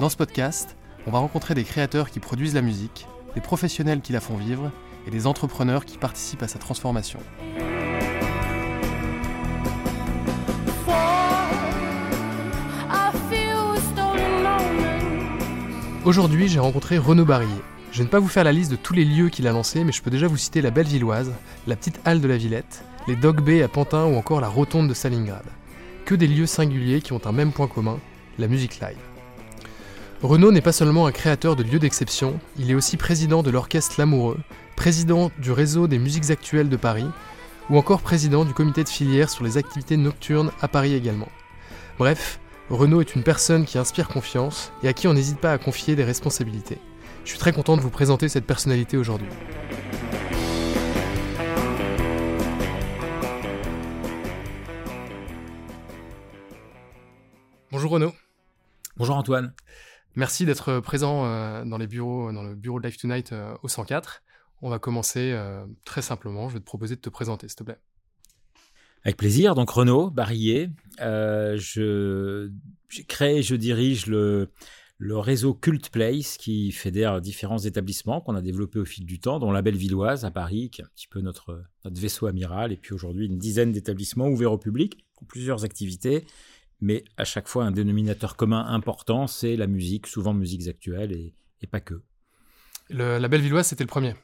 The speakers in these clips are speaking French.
Dans ce podcast, on va rencontrer des créateurs qui produisent la musique, des professionnels qui la font vivre et des entrepreneurs qui participent à sa transformation. Aujourd'hui, j'ai rencontré Renaud Barillet. Je vais ne pas vous faire la liste de tous les lieux qu'il a lancés, mais je peux déjà vous citer la Bellevilloise, la petite halle de la Villette, les Dog Bay à Pantin ou encore la Rotonde de Stalingrad. Que des lieux singuliers qui ont un même point commun, la musique live. Renaud n'est pas seulement un créateur de lieux d'exception, il est aussi président de l'orchestre L'Amoureux, président du réseau des musiques actuelles de Paris, ou encore président du comité de filière sur les activités nocturnes à Paris également. Bref, Renaud est une personne qui inspire confiance et à qui on n'hésite pas à confier des responsabilités. Je suis très content de vous présenter cette personnalité aujourd'hui. Bonjour Renaud, Bonjour Antoine. Merci d'être présent euh, dans les bureaux, dans le bureau de Live Tonight euh, au 104. On va commencer euh, très simplement. Je vais te proposer de te présenter, s'il te plaît. Avec plaisir. Donc Renaud Barillet, euh, je j'ai créé, je dirige le réseau Cult Place qui fédère différents établissements qu'on a développés au fil du temps, dont la Bellevilloise à Paris, qui est un petit peu notre vaisseau amiral, et puis aujourd'hui une dizaine d'établissements ouverts au public, plusieurs activités, mais à chaque fois un dénominateur commun important, c'est la musique, souvent musiques actuelles et, et pas que. Le- la Bellevilloise, c'était le premier.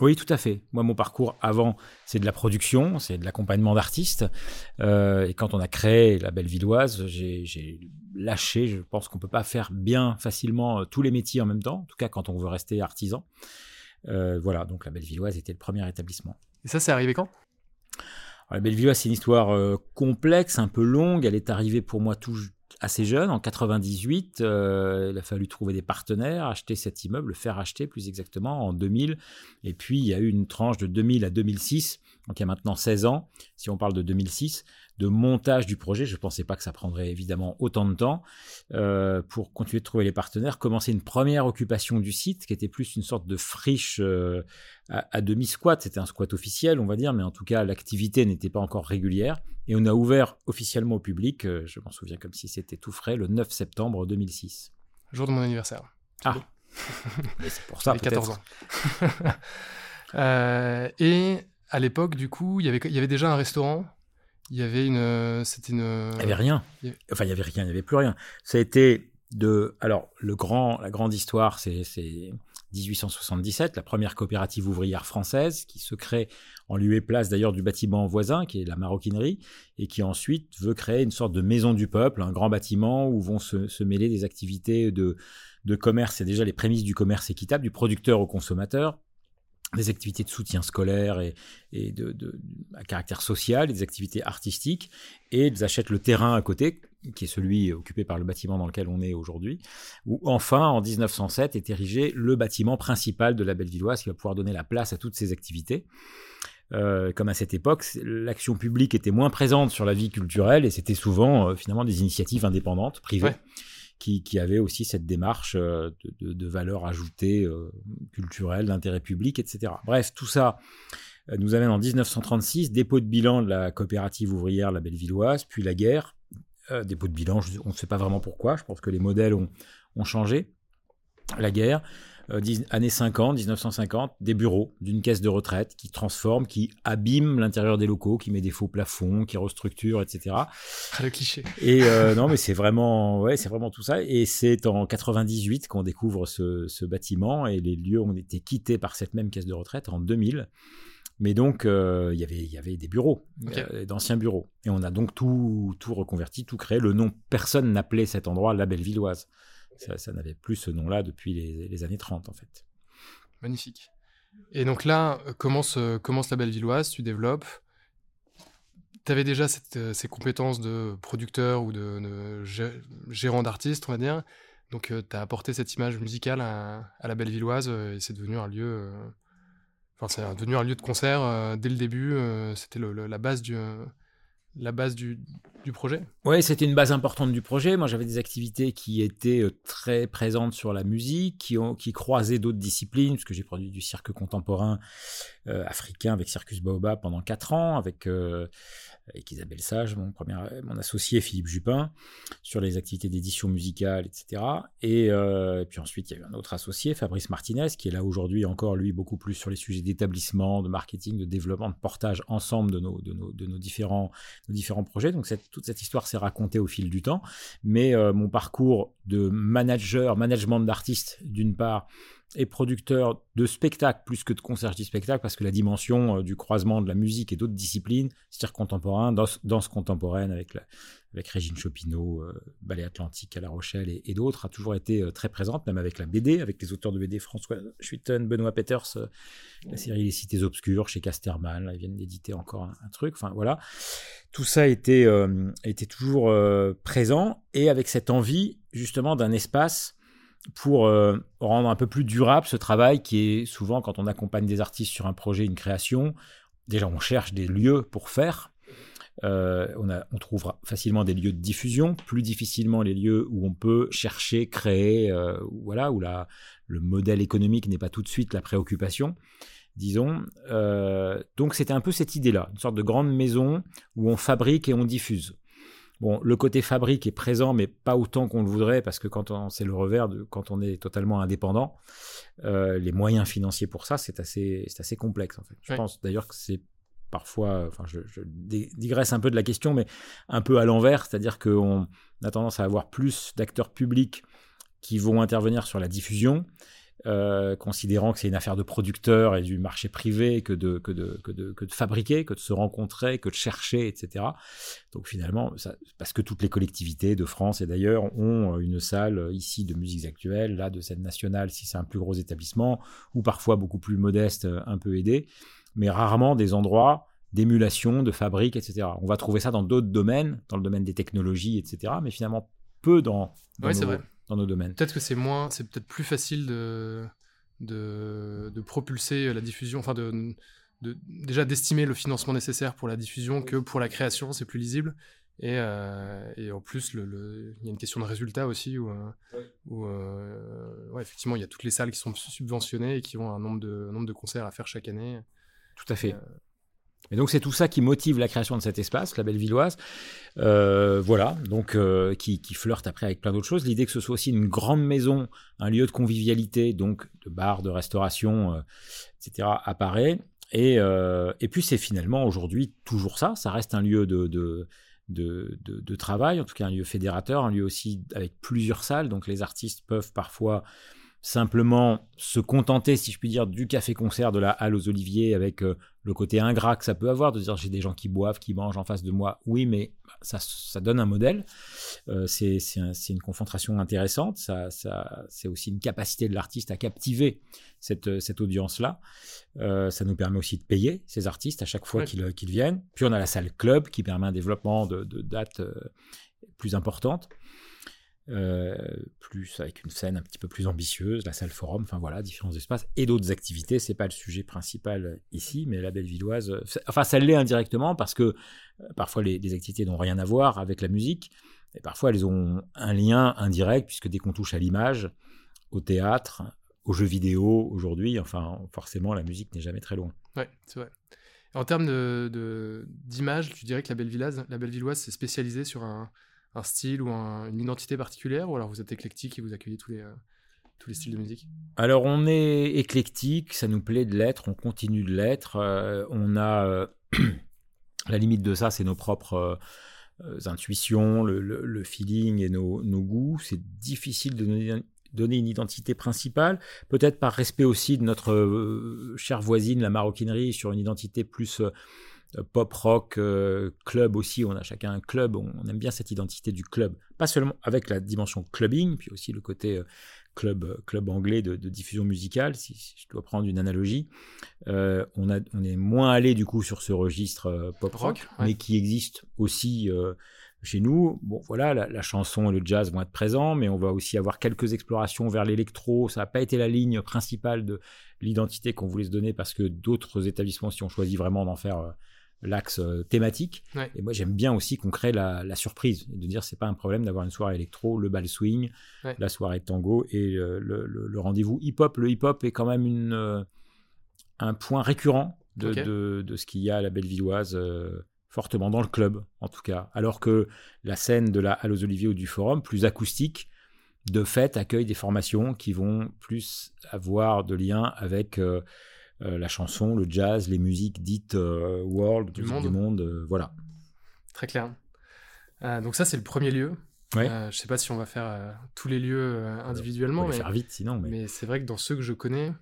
Oui, tout à fait. Moi, mon parcours avant, c'est de la production, c'est de l'accompagnement d'artistes. Euh, et quand on a créé la Bellevilloise, j'ai j'ai lâché. Je pense qu'on peut pas faire bien facilement euh, tous les métiers en même temps. En tout cas, quand on veut rester artisan. Euh, voilà, donc la Bellevilloise était le premier établissement. Et ça, c'est arrivé quand? Alors, la Bellevilloise, c'est une histoire euh, complexe, un peu longue. Elle est arrivée pour moi tout assez jeune, en 98. Euh, il a fallu trouver des partenaires, acheter cet immeuble, le faire acheter plus exactement en 2000. Et puis, il y a eu une tranche de 2000 à 2006, donc il y a maintenant 16 ans, si on parle de 2006, de montage du projet. Je ne pensais pas que ça prendrait évidemment autant de temps euh, pour continuer de trouver les partenaires, commencer une première occupation du site qui était plus une sorte de friche euh, à, à demi-squat. C'était un squat officiel, on va dire, mais en tout cas, l'activité n'était pas encore régulière. Et on a ouvert officiellement au public, euh, je m'en souviens comme si c'était tout frais, le 9 septembre 2006. Jour de mon anniversaire. Ah c'est pour ça, J'avais 14 peut-être. ans. Et à l'époque, du coup, il y avait, il y avait déjà un restaurant. Il y avait une. C'était une. Il n'y avait rien. Il y avait- Enfin, il n'y avait rien, il n'y avait plus rien. Ça a été de. Alors, le grand, la grande histoire, c'est c'est 1877, la première coopérative ouvrière française qui se crée en lieu et place d'ailleurs du bâtiment voisin, qui est la maroquinerie, et qui ensuite veut créer une sorte de maison du peuple, un grand bâtiment où vont se, se mêler des activités de, de commerce. C'est déjà les prémices du commerce équitable, du producteur au consommateur des activités de soutien scolaire et, de, de- à caractère social, des activités artistiques, et ils achètent le terrain à côté, qui est celui occupé par le bâtiment dans lequel on est aujourd'hui, où enfin, en 1907, est érigé le bâtiment principal de la Bellevilloise, qui va pouvoir donner la place à toutes ces activités. Euh, comme à cette époque, l'action publique était moins présente sur la vie culturelle, et c'était souvent euh, finalement des initiatives indépendantes, privées. Qui, avaient aussi cette démarche euh, de, valeur ajoutée euh, culturelle, d'intérêt public, etc. Bref, tout ça euh, nous amène en 1936, dépôt de bilan de la coopérative ouvrière La Bellevilloise, puis la guerre, dépôt de bilan, on ne sait pas vraiment pourquoi, je pense que les modèles ont changé, la guerre, euh, années 50, 1950, des bureaux d'une caisse de retraite qui transforme, qui abîme l'intérieur des locaux, qui met des faux plafonds, qui restructure, etc. Ah, le cliché. Et euh, non, mais c'est vraiment, ouais, c'est vraiment tout ça. Et c'est en 98 qu'on découvre ce, ce bâtiment et les lieux ont été quittés par cette même caisse de retraite en 2000. Mais donc, euh, il y avait- il y avait des bureaux, euh, d'anciens bureaux. Et on a donc tout, tout reconverti, tout créé. Le nom, personne n'appelait cet endroit la Bellevilloise. Ça, n'avait plus ce nom-là depuis les, années 30, en fait. Magnifique. Et donc là, euh, commence, euh, commence la belle villoise, tu développes. Tu avais déjà euh, ces compétences de producteur ou de, de gé- gérant d'artiste, on va dire. Donc tu as apporté cette image musicale à, la belle villoise euh, et c'est devenu un lieu. euh, Enfin, c'est devenu un lieu de concert euh, dès le début. euh, C'était la base du, euh, la base du, projet? Oui, c'était une base importante du projet. Moi, j'avais des activités qui étaient euh, très présentes sur la musique, qui, croisaient d'autres disciplines, puisque j'ai produit du cirque contemporain euh, africain avec Circus Baobab pendant quatre ans, avec, euh, avec Isabelle Sage, mon, premier, mon associé Philippe Jupin, sur les activités d'édition musicale, etc. Et, euh, et puis ensuite, il y a eu un autre associé, Fabrice Martinez, qui est là aujourd'hui encore, lui, beaucoup plus sur les sujets d'établissement, de marketing, de développement, de portage ensemble de nos, de nos, de nos différents différents projets. Donc toute cette histoire s'est racontée au fil du temps. Mais euh, mon parcours de manager, management d'artiste d'une part, et producteur de spectacles plus que de concierge du spectacle, parce que la dimension euh, du croisement de la musique et d'autres disciplines, c'est-à-dire contemporain, danse, contemporaine avec, avec Régine Chopineau, Ballet Atlantique à La Rochelle et, d'autres, a toujours été euh, très présente, même avec la BD, avec les auteurs de BD François Schuiten, Benoît Peters, euh, la série Les Cités Obscures chez Casterman, là, ils viennent d'éditer encore un, truc, enfin voilà. Tout ça était, euh, était toujours présent et avec cette envie justement d'un espace pour euh, rendre un peu plus durable ce travail qui est souvent quand on accompagne des artistes sur un projet, une création, déjà on cherche des lieux pour faire. Euh, on, a, on trouve facilement des lieux de diffusion, plus difficilement les lieux où on peut chercher, créer, euh, voilà, où la, le modèle économique n'est pas tout de suite la préoccupation, disons. Euh, donc c'était un peu cette idée-là, une sorte de grande maison où on fabrique et on diffuse. Bon, le côté fabrique est présent, mais pas autant qu'on le voudrait, parce que quand on, c'est le revers de quand on est totalement indépendant, euh, les moyens financiers pour ça, c'est assez, c'est assez complexe en fait. Je Ouais. pense d'ailleurs que c'est parfois, enfin, je, je digresse un peu de la question, mais un peu à l'envers, c'est-à-dire qu'on a tendance à avoir plus d'acteurs publics qui vont intervenir sur la diffusion, euh, considérant que c'est une affaire de producteurs et du marché privé que de, que, de, que, de, que de fabriquer, que de se rencontrer, que de chercher, etc. Donc finalement, ça, parce que toutes les collectivités de France et d'ailleurs ont une salle ici de musiques actuelles, là de scène nationale si c'est un plus gros établissement, ou parfois beaucoup plus modeste, un peu aidé, mais rarement des endroits d'émulation, de fabrique, etc. On va trouver ça dans d'autres domaines, dans le domaine des technologies, etc. Mais finalement peu dans, dans, Ouais, c'est nos, vrai. Dans nos domaines. Peut-être que c'est moins, c'est peut-être plus facile de, de, de propulser la diffusion, enfin de, de déjà d'estimer le financement nécessaire pour la diffusion que pour la création, c'est plus lisible. Et, euh, et en plus, il y a une question de résultat aussi où, euh, où, euh, ouais, effectivement, il y a toutes les salles qui sont subventionnées et qui ont un nombre de, un nombre de concerts à faire chaque année. Tout à fait. Euh, Et donc c'est tout ça qui motive la création de cet espace, la Bellevilloise. Euh, voilà, donc euh, qui, flirte après avec plein d'autres choses. L'idée que ce soit aussi une grande maison, un lieu de convivialité, donc de bar, de restauration, euh, etc. apparaît. Et, euh, et puis c'est finalement aujourd'hui toujours ça. Ça reste un lieu de, de travail, en tout cas un lieu fédérateur, un lieu aussi avec plusieurs salles. Donc les artistes peuvent parfois simplement se contenter, si je puis dire, du café-concert de la Halle aux Oliviers avec euh, le côté ingrat que ça peut avoir, de dire j'ai des gens qui boivent, qui mangent en face de moi. Oui, mais ça, ça donne un modèle. Euh, c'est c'est un- c'est une confrontation intéressante. Ça, ça, c'est aussi une capacité de l'artiste à captiver cette, cette audience-là. Euh, ça nous permet aussi de payer ces artistes à chaque fois Ouais. qu'ils viennent. Puis on a la salle club qui permet un développement de, de dates euh, plus importantes. Euh, plus avec une scène un petit peu plus ambitieuse, la salle forum, enfin voilà, différents espaces et d'autres activités. C'est pas le sujet principal ici, mais la Bellevilloise, euh, enfin ça l'est indirectement parce que euh, parfois les, activités n'ont rien à voir avec la musique et parfois elles ont un lien indirect puisque dès qu'on touche à l'image, au théâtre, aux jeux vidéo aujourd'hui, enfin forcément la musique n'est jamais très loin. Ouais, c'est vrai. En termes d'image, tu dirais que la Bellevilloise, la Bellevilloise, c'est spécialisé sur un, un style ou un- une identité particulière, ou alors vous êtes éclectique et vous accueillez tous les, euh, tous les styles de musique? Alors, on est éclectique, ça nous plaît de l'être, on continue de l'être. Euh, on a. euh, la limite de ça, c'est nos propres intuitions, le, feeling et nos, goûts. C'est difficile de donner, une identité principale. Peut-être par respect aussi de notre chère voisine, la maroquinerie, sur une identité plus. Euh, pop rock euh, club aussi on a chacun un club on, on aime bien cette identité du club. Pas seulement avec la dimension clubbing puis aussi le côté euh, club club anglais de, de diffusion musicale si, si je dois prendre une analogie. Euh, on a on est moins allé du coup sur ce registre pop rock, Rock, ouais. mais qui existe aussi chez nous. Bon voilà la, la chanson et le jazz vont être présents mais on va aussi avoir quelques explorations vers l'électro. Ça n'a pas été la ligne principale de l'identité qu'on voulait se donner parce que d'autres établissements si on choisit vraiment d'en faire l'axe euh, thématique. Ouais. Et moi, j'aime bien aussi qu'on crée la, la surprise, de dire c'est pas un problème d'avoir une soirée électro, le bal swing, Ouais. la soirée tango et le, le- le- le rendez-vous hip-hop. Le hip-hop est quand même une, euh, un point récurrent de, de, de ce qu'il y a à la Bellevilloise, euh, fortement dans le club en tout cas. Alors que la scène de la Halle aux Oliviers ou du Forum, plus acoustique, de fait accueille des formations qui vont plus avoir de lien avec euh, la chanson, le jazz, les musiques dites euh, world, Du monde. du monde, euh, voilà. Très clair. Euh, donc ça, c'est le premier lieu. Ouais. Euh, je sais pas si on va faire euh, tous les lieux euh, individuellement, On va mais, faire vite sinon, mais, mais c'est vrai que dans ceux que je connais,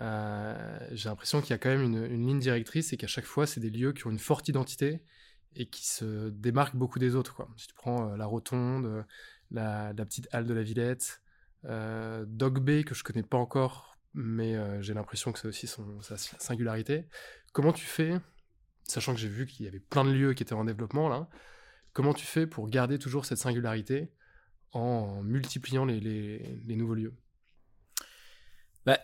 euh, j'ai l'impression qu'il y a quand même une, une ligne directrice et qu'à chaque fois, c'est des lieux qui ont une forte identité et qui se démarquent beaucoup des autres. Quoi. Si tu prends euh, la Rotonde, euh, la, la petite halle de la Villette, euh, Dog Bay, que je connais pas encore, mais euh, j'ai l'impression que c'est aussi sa singularité. Comment tu fais, sachant que j'ai vu qu'il y avait plein de lieux qui étaient en développement là, comment tu fais pour garder toujours cette singularité en multipliant les, nouveaux lieux? Bah,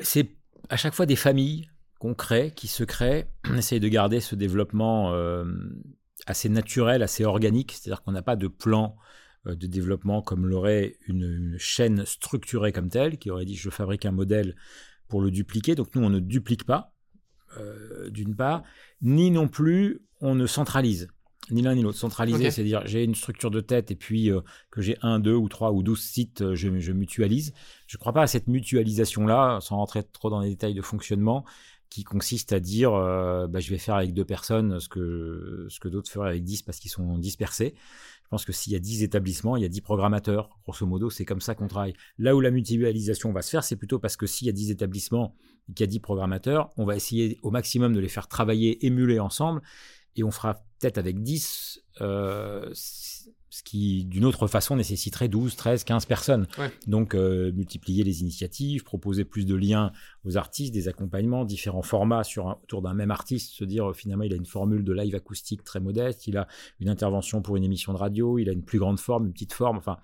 c'est à chaque fois des familles qu'on crée, qui se créent. On essaye de garder ce développement euh, assez naturel, assez organique, c'est-à-dire qu'on n'a pas de plan de développement comme l'aurait une, une chaîne structurée comme telle, qui aurait dit je fabrique un modèle pour le dupliquer. Donc nous, on ne duplique pas, euh, d'une part, ni non plus on ne centralise. Ni l'un ni l'autre. Centraliser, c'est-à-dire j'ai une structure de tête et puis euh, que j'ai un, deux ou trois ou douze sites, euh, je, je mutualise. Je ne crois pas à cette mutualisation-là, sans rentrer trop dans les détails de fonctionnement, qui consiste à dire euh, bah, je vais faire avec deux personnes ce que, ce que d'autres feraient avec dix parce qu'ils sont dispersés. Je pense que s'il y a 10 établissements, il y a 10 programmateurs. Grosso modo, c'est comme ça qu'on travaille. Là où la mutualisation va se faire, c'est plutôt parce que s'il y a 10 établissements et qu'il y a 10 programmateurs, on va essayer au maximum de les faire travailler, émuler ensemble. Et on fera peut-être avec 10, euh, ce qui d'une autre façon nécessiterait 12, 13, 15 personnes. Ouais. Donc euh, multiplier les initiatives, proposer plus de liens aux artistes, des accompagnements, différents formats sur un- autour d'un même artiste, se dire euh, finalement il a une formule de live acoustique très modeste, il a une intervention pour une émission de radio, il a une plus grande forme, une petite forme, enfin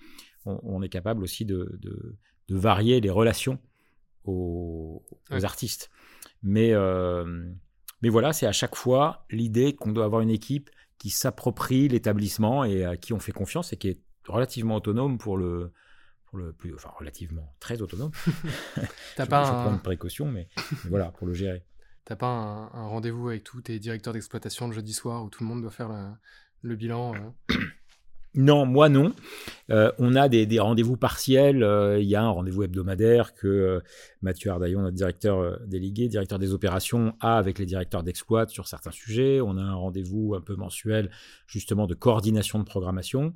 on, on est capable aussi de, de- de varier les relations aux, aux Ouais. artistes. Mais, euh, mais voilà, c'est à chaque fois l'idée qu'on doit avoir une équipe qui s'approprie l'établissement et à qui on fait confiance et qui est relativement autonome pour le, pour le plus, enfin relativement très autonome. T'as je, pas, je prends un, une précaution, mais, mais voilà, pour le gérer. t'as pas un, un rendez-vous avec tous tes directeurs d'exploitation le jeudi soir où tout le monde doit faire le, le bilan euh Non, moi non. Euh, on a des, des rendez-vous partiels. euh, Il y a un rendez-vous hebdomadaire que euh, Mathieu Ardaillon, notre directeur euh, délégué, directeur des opérations, a avec les directeurs d'exploit sur certains sujets. On a un rendez-vous un peu mensuel, justement, de coordination de programmation.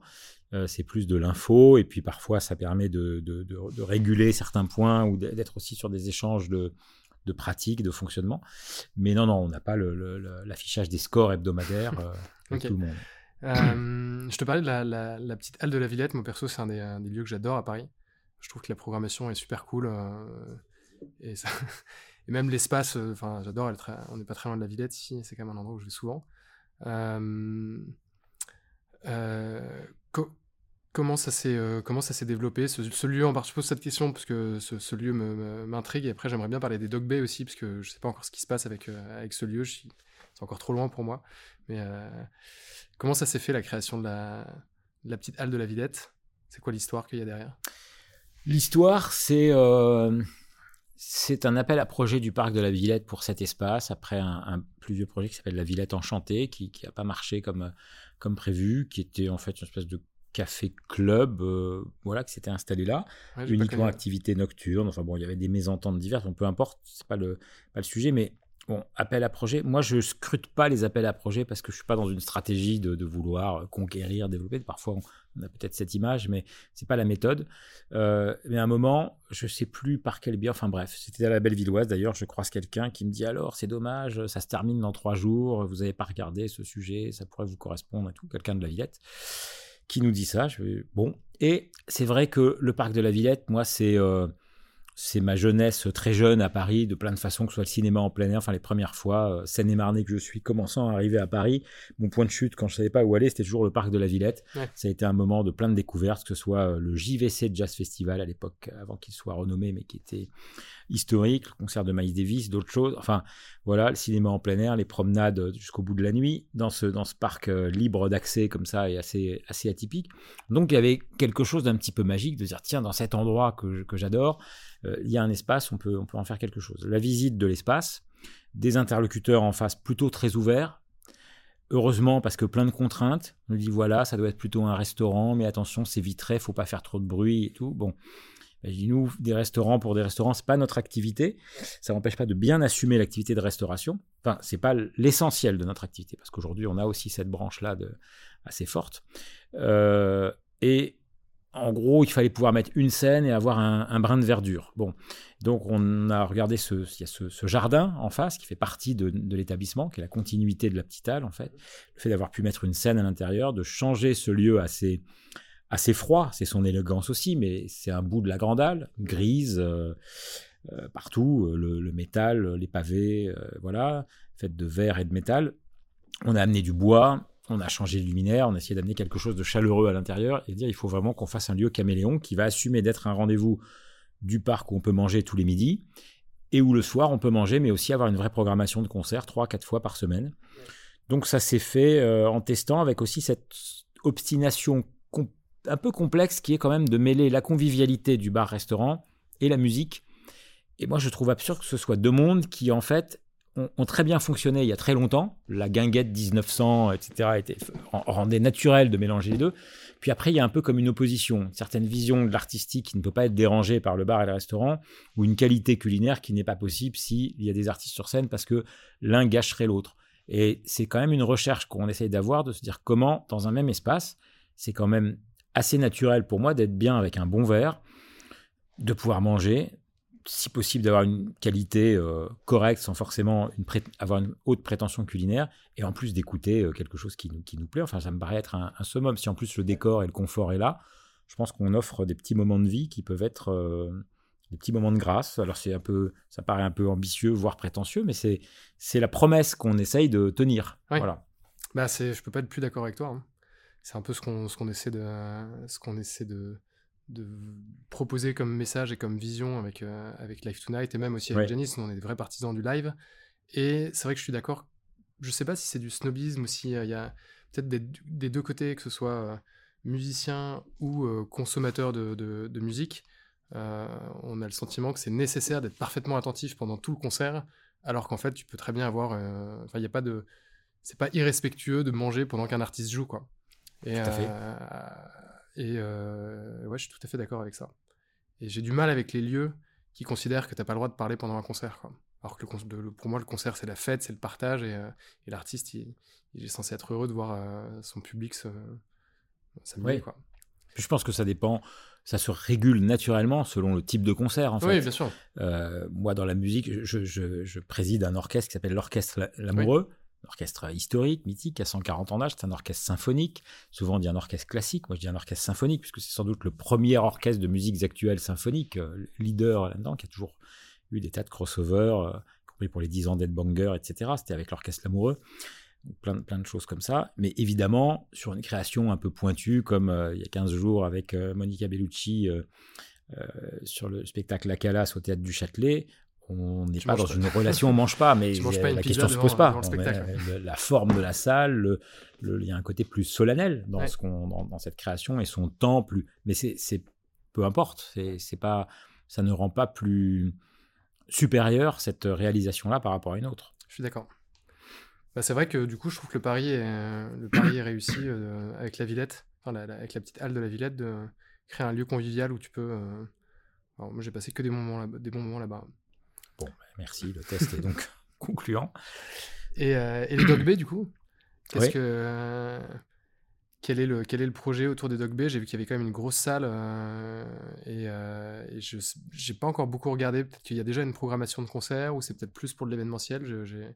Euh, c'est plus de l'info et puis parfois ça permet de, de- de- de réguler certains points ou d'être aussi sur des échanges de, de pratiques, de fonctionnement. Mais non, non, on n'a pas le- le- le- l'affichage des scores hebdomadaires euh, avec tout le monde. Euh, je te parlais de la, petite halle de la Villette. Moi, perso, c'est un des, lieux que j'adore à Paris. Je trouve que la programmation est super cool. euh, et, même l'espace, euh, enfin, j'adore. On n'est pas très loin de la Villette ici. C'est quand même un endroit où je vais souvent. Co- comment ça s'est comment ça s'est développé ce, lieu en part, je pose cette question parce que ce, ce lieu m'intrigue et après j'aimerais bien parler des Dog Bay aussi parce que je sais pas encore ce qui se passe avec avec ce lieu c'est encore trop loin pour moi. Mais euh, comment ça s'est fait la création de la, de la petite halle de la Villette? C'est quoi l'histoire qu'il y a derrière? L'histoire, c'est euh, c'est un appel à projet du parc de la Villette pour cet espace, après un, un plus vieux projet qui s'appelle la Villette Enchantée, qui n'a pas marché comme, comme prévu, qui était en fait une espèce de café club, euh, voilà, qui s'était installé là, Ouais, uniquement activité nocturne. Enfin bon, il y avait des mésententes diverses, donc peu importe, c'est pas le pas le sujet, mais bon, appel à projet. Moi, je scrute pas les appels à projet parce que je suis pas dans une stratégie de, vouloir conquérir, développer. Parfois, on, a peut-être cette image, mais c'est pas la méthode. Euh, mais à un moment, je sais plus par quel biais. Enfin bref, c'était à la Bellevilloise. D'ailleurs, je croise quelqu'un qui me dit alors, c'est dommage, ça se termine dans trois jours. Vous avez pas regardé ce sujet, ça pourrait vous correspondre et tout. Quelqu'un de la Villette qui nous dit ça. Bon, et c'est vrai que le parc de la Villette, moi, c'est euh, c'est ma jeunesse très jeune à Paris, de plein de façons, que ce soit le cinéma en plein air, enfin les premières fois, euh, Seine-et-Marnais que je suis, commençant à arriver à Paris, mon point de chute quand je savais pas où aller, c'était toujours le parc de la Villette. Ouais. Ça a été un moment de plein de découvertes, que ce soit euh, le JVC Jazz Festival à l'époque, avant qu'il soit renommé, mais qui était historique, le concert de Miles Davis, d'autres choses. Enfin, voilà, le cinéma en plein air, les promenades euh, jusqu'au bout de la nuit, dans ce, dans ce parc euh, libre d'accès comme ça et assez, assez atypique. Donc il y avait quelque chose d'un petit peu magique de dire, tiens, dans cet endroit que, que j'adore, euh, il y a un espace, on peut, on peut en faire quelque chose. La visite de l'espace, des interlocuteurs en face plutôt très ouverts. Heureusement, parce que plein de contraintes. On nous dit voilà, ça doit être plutôt un restaurant, mais attention, c'est vitré, faut pas faire trop de bruit et tout. Bon, Ben, nous, des restaurants pour des restaurants, c'est pas notre activité. Ça n'empêche pas de bien assumer l'activité de restauration. Enfin, c'est pas l'essentiel de notre activité, parce qu'aujourd'hui, on a aussi cette branche-là de, assez forte. Euh, et en gros, il fallait pouvoir mettre une scène et avoir un, brin de verdure. Bon, donc on a regardé ce, il y a ce, jardin en face qui fait partie de, l'établissement, qui est la continuité de la petite halle en fait. Le fait d'avoir pu mettre une scène à l'intérieur, de changer ce lieu assez assez froid, c'est son élégance aussi, mais c'est un bout de la grande halle, grise euh, euh, partout, euh, le, métal, les pavés, euh, voilà, fait de verre et de métal. On a amené du bois, on a changé de luminaire, on a essayé d'amener quelque chose de chaleureux à l'intérieur et dire il faut vraiment qu'on fasse un lieu caméléon qui va assumer d'être un rendez-vous du parc où on peut manger tous les midis et où le soir on peut manger mais aussi avoir une vraie programmation de concerts trois quatre fois par semaine. Donc ça s'est fait euh, en testant avec aussi cette obstination un peu complexe qui est quand même de mêler la convivialité du bar-restaurant et la musique. Et moi je trouve absurde que ce soit deux mondes qui en fait ont, très bien fonctionné il y a très longtemps. La guinguette 1900, etc., était, en- rendait naturel de mélanger les deux. Puis après, il y a un peu comme une opposition, une certaine vision de l'artistique qui ne peut pas être dérangée par le bar et le restaurant, ou une qualité culinaire qui n'est pas possible s'il y a des artistes sur scène parce que l'un gâcherait l'autre. Et c'est quand même une recherche qu'on essaye d'avoir, de se dire comment, dans un même espace, c'est quand même assez naturel pour moi d'être bien avec un bon verre, de pouvoir manger, si possible d'avoir une qualité euh, correcte sans forcément une avoir une haute prétention culinaire et en plus d'écouter euh, quelque chose qui nous, qui nous plaît. Enfin, ça me paraît être un, un summum. Si en plus le décor et le confort est là, je pense qu'on offre des petits moments de vie qui peuvent être euh, des petits moments de grâce. Alors c'est un peu, ça paraît un peu ambitieux, voire prétentieux, mais c'est c'est la promesse qu'on essaye de tenir. Ouais. Voilà. Bah, c'est, je peux pas être plus d'accord avec toi. hein. C'est un peu ce qu'on, ce qu'on essaie de, ce qu'on essaie de, de proposer comme message et comme vision avec, euh, avec Live Tonight et même aussi avec Ouais. Janice. Nous, on est des vrais partisans du live. Et c'est vrai que je suis d'accord. Je sais pas si c'est du snobisme ou s'il y a peut-être des, des deux côtés, que ce soit euh, musicien ou euh, consommateur de, de- de musique. euh, on a le sentiment que c'est nécessaire d'être parfaitement attentif pendant tout le concert, alors qu'en fait, tu peux très bien avoir. euh, Enfin, il n'y a pas de c'est pas irrespectueux de manger pendant qu'un artiste joue quoi. Et, Tout à fait. Et euh, ouais, je suis tout à fait d'accord avec ça. Et j'ai du mal avec les lieux qui considèrent que t'as pas le droit de parler pendant un concert. Quoi. Alors que le, le- pour moi, le concert c'est la fête, c'est le partage et, euh, et l'artiste il, il est censé être heureux de voir euh, son public se s'amuser quoi. Je pense que ça dépend, ça se régule naturellement selon le type de concert. En fait. Oui, bien sûr. Euh, moi, dans la musique, je, je- je préside un orchestre qui s'appelle l'Orchestre La- L'Amoureux. Orchestre historique, mythique, a 140 ans d'âge. C'est un orchestre symphonique. Souvent, on dit un orchestre classique. Moi, je dis un orchestre symphonique, puisque c'est sans doute le premier orchestre de musiques actuelles symphoniques, euh, leader là-dedans, qui a toujours eu des tas de crossovers, euh, y compris pour les 10 ans d'Ed Banger, etc. C'était avec l'Orchestre L'Amoureux. Plein, de- plein de choses comme ça. Mais évidemment, sur une création un peu pointue, comme euh, il y a 15 jours avec Monica Bellucci sur le spectacle La Calas au théâtre du Châtelet, on n'est pas dans une relation, on mange pas, mais pas la question se devant- pose pas. le- la forme de la salle, le- le- il y a un côté plus solennel dans, Ouais. ce qu'on, dans, dans cette création et son temps plus. Mais c'est, peu importe, c'est, pas, ça ne rend pas plus supérieur cette réalisation-là par rapport à une autre. Je suis d'accord. Bah, c'est vrai que du coup, je trouve que le pari est, le pari est réussi euh, avec la Villette. enfin, la- la- avec la petite halle de la Villette, de créer un lieu convivial où tu peux. euh, alors, moi, j'ai passé que des, moments là des bons moments là-bas. Bon, bah, merci, le test est donc concluant. Et, euh, et les Dog Bay, du coup Qu'est-ce Oui. que. euh, quel, est le, quel est le projet autour des Dog Bay J'ai vu qu'il y avait quand même une grosse salle euh, et, euh, et je j'ai pas encore beaucoup regardé. Peut-être qu'il y a déjà une programmation de concert ou c'est peut-être plus pour de l'événementiel? Je- J'ai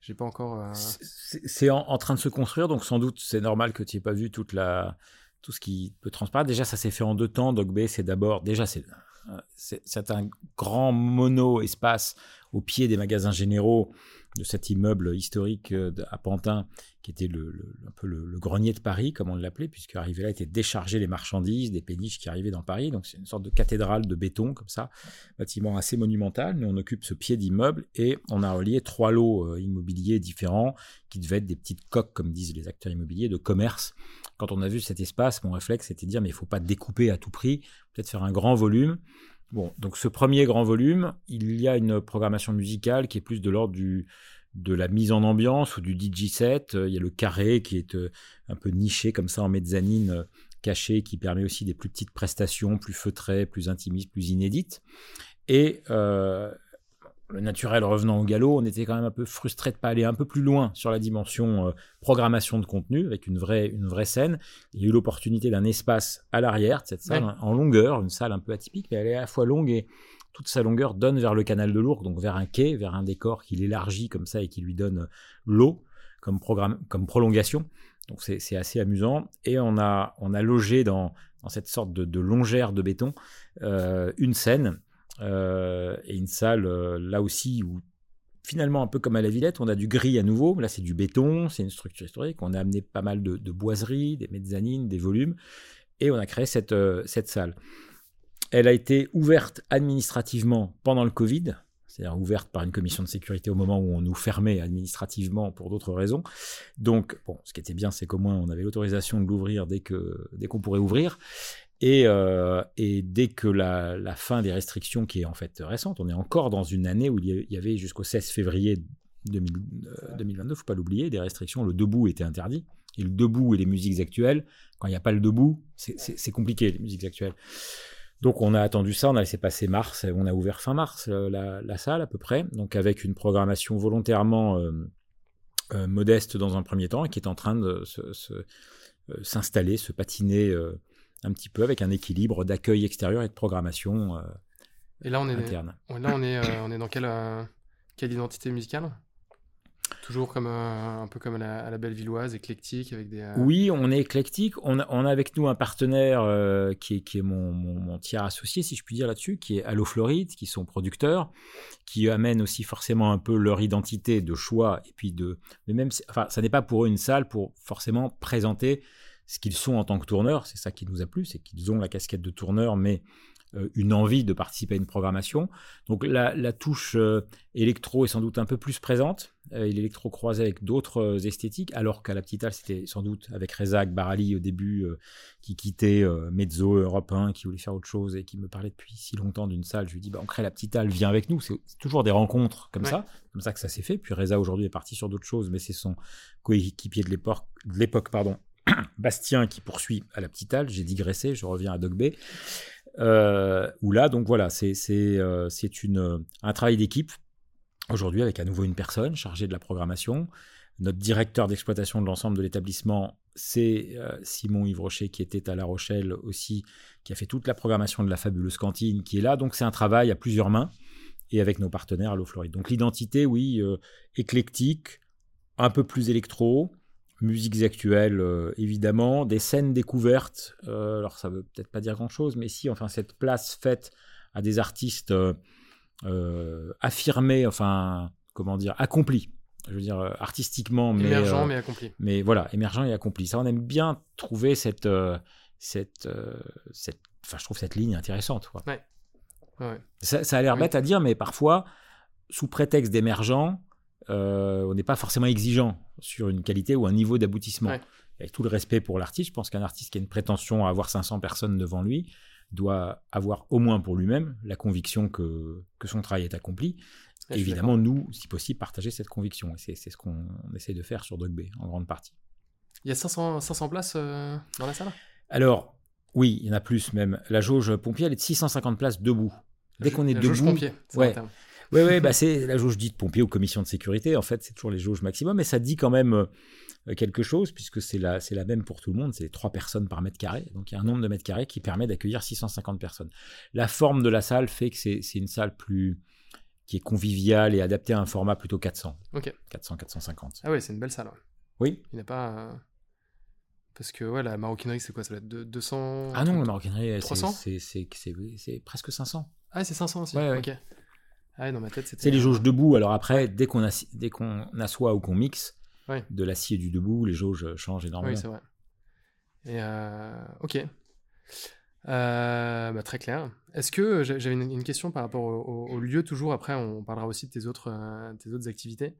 j'ai pas encore. C'est en, en train de se construire, donc sans doute c'est normal que tu n'aies pas vu toute la, tout ce qui peut transparaître. Déjà, ça s'est fait en deux temps. Dog Bay, c'est d'abord, déjà, c'est c'est c'est un grand mono-espace au pied des magasins généraux de cet immeuble historique euh, à Pantin, qui était le, le- un peu le, le grenier de Paris, comme on l'appelait, puisque arrivé là était décharger les marchandises, des péniches qui arrivaient dans Paris. Donc c'est une sorte de cathédrale de béton, comme ça, bâtiment assez monumental. Nous, on occupe ce pied d'immeuble et on a relié trois lots euh, immobiliers différents qui devaient être des petites coques, comme disent les acteurs immobiliers, de commerce. Quand on a vu cet espace, mon réflexe était de dire, mais il faut pas découper à tout prix, peut-être faire un grand volume. Bon, donc ce premier grand volume, il y a une programmation musicale qui est plus de l'ordre de la mise en ambiance ou du DJ set. Euh, Il y a le carré qui est euh, un peu niché comme ça en mezzanine euh, caché, qui permet aussi des plus petites prestations, plus feutrées, plus intimistes, plus inédites. Et le naturel revenant au galop, on était quand même un peu frustré de pas aller un peu plus loin sur la dimension euh, programmation de contenu avec une vraie, une vraie scène. Il y a eu l'opportunité d'un espace à l'arrière de cette salle, Ouais. en longueur, une salle un peu atypique, mais elle est à la fois longue et toute sa longueur donne vers le canal de l'Ourcq, donc vers un quai, vers un décor qui l'élargit comme ça et qui lui donne euh, l'eau comme, programme, comme prolongation. Donc c'est assez amusant. Et on a, on a logé dans, dans cette sorte de, de longère de béton euh, une scène et une salle euh, là aussi où finalement un peu comme à la Villette, on a du gris à nouveau. Là c'est du béton, c'est une structure historique. On a amené pas mal de, de boiseries, des mezzanines, des volumes et on a créé cette, euh, cette salle. Elle a été ouverte administrativement pendant le Covid, c'est-à-dire ouverte par une commission de sécurité au moment où on nous fermait administrativement pour d'autres raisons. Donc, bon, ce qui était bien, c'est qu'au moins on avait l'autorisation de l'ouvrir dès que dès qu'on pourrait ouvrir. Et, euh, et dès que la, fin des restrictions, qui est en fait récente, on est encore dans une année où il y avait jusqu'au 16 février 2000, euh, 2022, faut pas l'oublier, des restrictions, le debout était interdit. Et le debout et les musiques actuelles, quand il n'y a pas le debout, c'est- compliqué, les musiques actuelles. Donc on a attendu ça, on a laissé passer mars, on a ouvert fin mars euh, la, salle à peu près, donc avec une programmation volontairement euh, modeste dans un premier temps, et qui est en train de s'installer, se, patiner un petit peu avec un équilibre d'accueil extérieur et de programmation euh, Et là, on est, interne. là, on est, euh, on est dans quelle, euh, quelle identité musicale? Toujours comme, euh, un peu comme à la, à la Bellevilloise, éclectique, avec des. euh, Oui, on est éclectique. On a, on a avec nous un partenaire euh, qui est, qui est mon, mon, mon tiers associé, si je puis dire là-dessus, qui est Allo Floride, qui sont producteurs, qui amènent aussi forcément un peu leur identité de choix. Et puis de. Mais même, enfin, ça n'est pas pour eux une salle pour forcément présenter ce qu'ils sont en tant que tourneurs. C'est ça qui nous a plu, c'est qu'ils ont la casquette de tourneur, mais euh, une envie de participer à une programmation. Donc la, la touche euh, électro est sans doute un peu plus présente, euh, et l'électro croisé avec d'autres esthétiques, alors qu'à la petite halle, c'était sans doute avec Reza Barali au début, qui quittait Mezzo Europe 1, qui voulait faire autre chose et qui me parlait depuis si longtemps d'une salle. Je lui dis, bah, on crée la petite halle, viens avec nous. C'est toujours des rencontres comme Ouais. ça, comme ça que ça s'est fait. Puis Reza aujourd'hui est parti sur d'autres choses, mais c'est son coéquipier de l'époque, pardon, Bastien qui poursuit à la petite halle. J'ai digressé, je reviens à Dog Bay. Euh, où là, donc voilà, c'est euh, une un travail d'équipe aujourd'hui avec à nouveau une personne chargée de la programmation. Notre directeur d'exploitation de l'ensemble de l'établissement, c'est euh, Simon Yves Rocher qui était à La Rochelle aussi, qui a fait toute la programmation de la fabuleuse cantine, qui est là. Donc c'est un travail à plusieurs mains et avec nos partenaires à l'eau Floride. Donc l'identité, oui, euh, éclectique, un peu plus électro, musiques actuelles euh, évidemment, des scènes découvertes. euh, alors ça veut peut-être pas dire grand-chose, mais si, enfin cette place faite à des artistes euh, affirmés, enfin comment dire, accomplis. Je veux dire artistiquement, mais émergent, mais accompli. mais voilà, émergent et accompli. Ça, on aime bien trouver cette, cette, cette, enfin, je trouve cette ligne intéressante. Quoi. Ouais. Ouais. Ça, ça a l'air Oui. bête à dire, mais parfois, sous prétexte d'émergent, euh, on n'est pas forcément exigeant sur une qualité ou un niveau d'aboutissement. Ouais. Avec tout le respect pour l'artiste, je pense qu'un artiste qui a une prétention à avoir 500 personnes devant lui doit avoir au moins pour lui-même la conviction que, que son travail est accompli. Et évidemment, nous, si possible, partager cette conviction. Et c'est ce qu'on essaie de faire sur Dog Bay, en grande partie. Il y a 500, 500 places euh, dans la salle? Alors, oui, il y en a plus même. La jauge pompier, elle est de 650 places debout. Dès qu'on est La debout. jauge pompier, ouais. Oui, ouais, bah c'est la jauge dite pompier ou commission de sécurité. En fait, c'est toujours les jauges maximum, mais ça dit quand même euh, quelque chose puisque c'est la, c'est la même pour tout le monde. C'est trois personnes par mètre carré. Donc il y a un nombre de mètres carrés qui permet d'accueillir 650 personnes. La forme de la salle fait que c'est, c'est une salle plus qui est conviviale et adaptée à un format plutôt 400. Ok. 400, 450. Ah ouais, c'est une belle salle. Oui. Il n'y a pas. euh, Parce que ouais, la maroquinerie, c'est quoi? Ça doit être de- 200. Ah non, la maroquinerie, c'est, 300? c'est, c'est, c'est, c'est presque 500. Ah, c'est 500 aussi. Ouais, ouais. Ok. Ah dans ma tête, c'était. C'est les jauges debout. Alors après, dès qu'on, assi- dès qu'on assoit ou qu'on mixe, Ouais. de l'assis et du debout, les jauges changent énormément. Oui, c'est vrai. Et euh, ok. Euh, bah, très clair. Est-ce que j'a- j'avais une, question par rapport au, lieu toujours. Après, on parlera aussi de tes autres, euh, tes autres activités.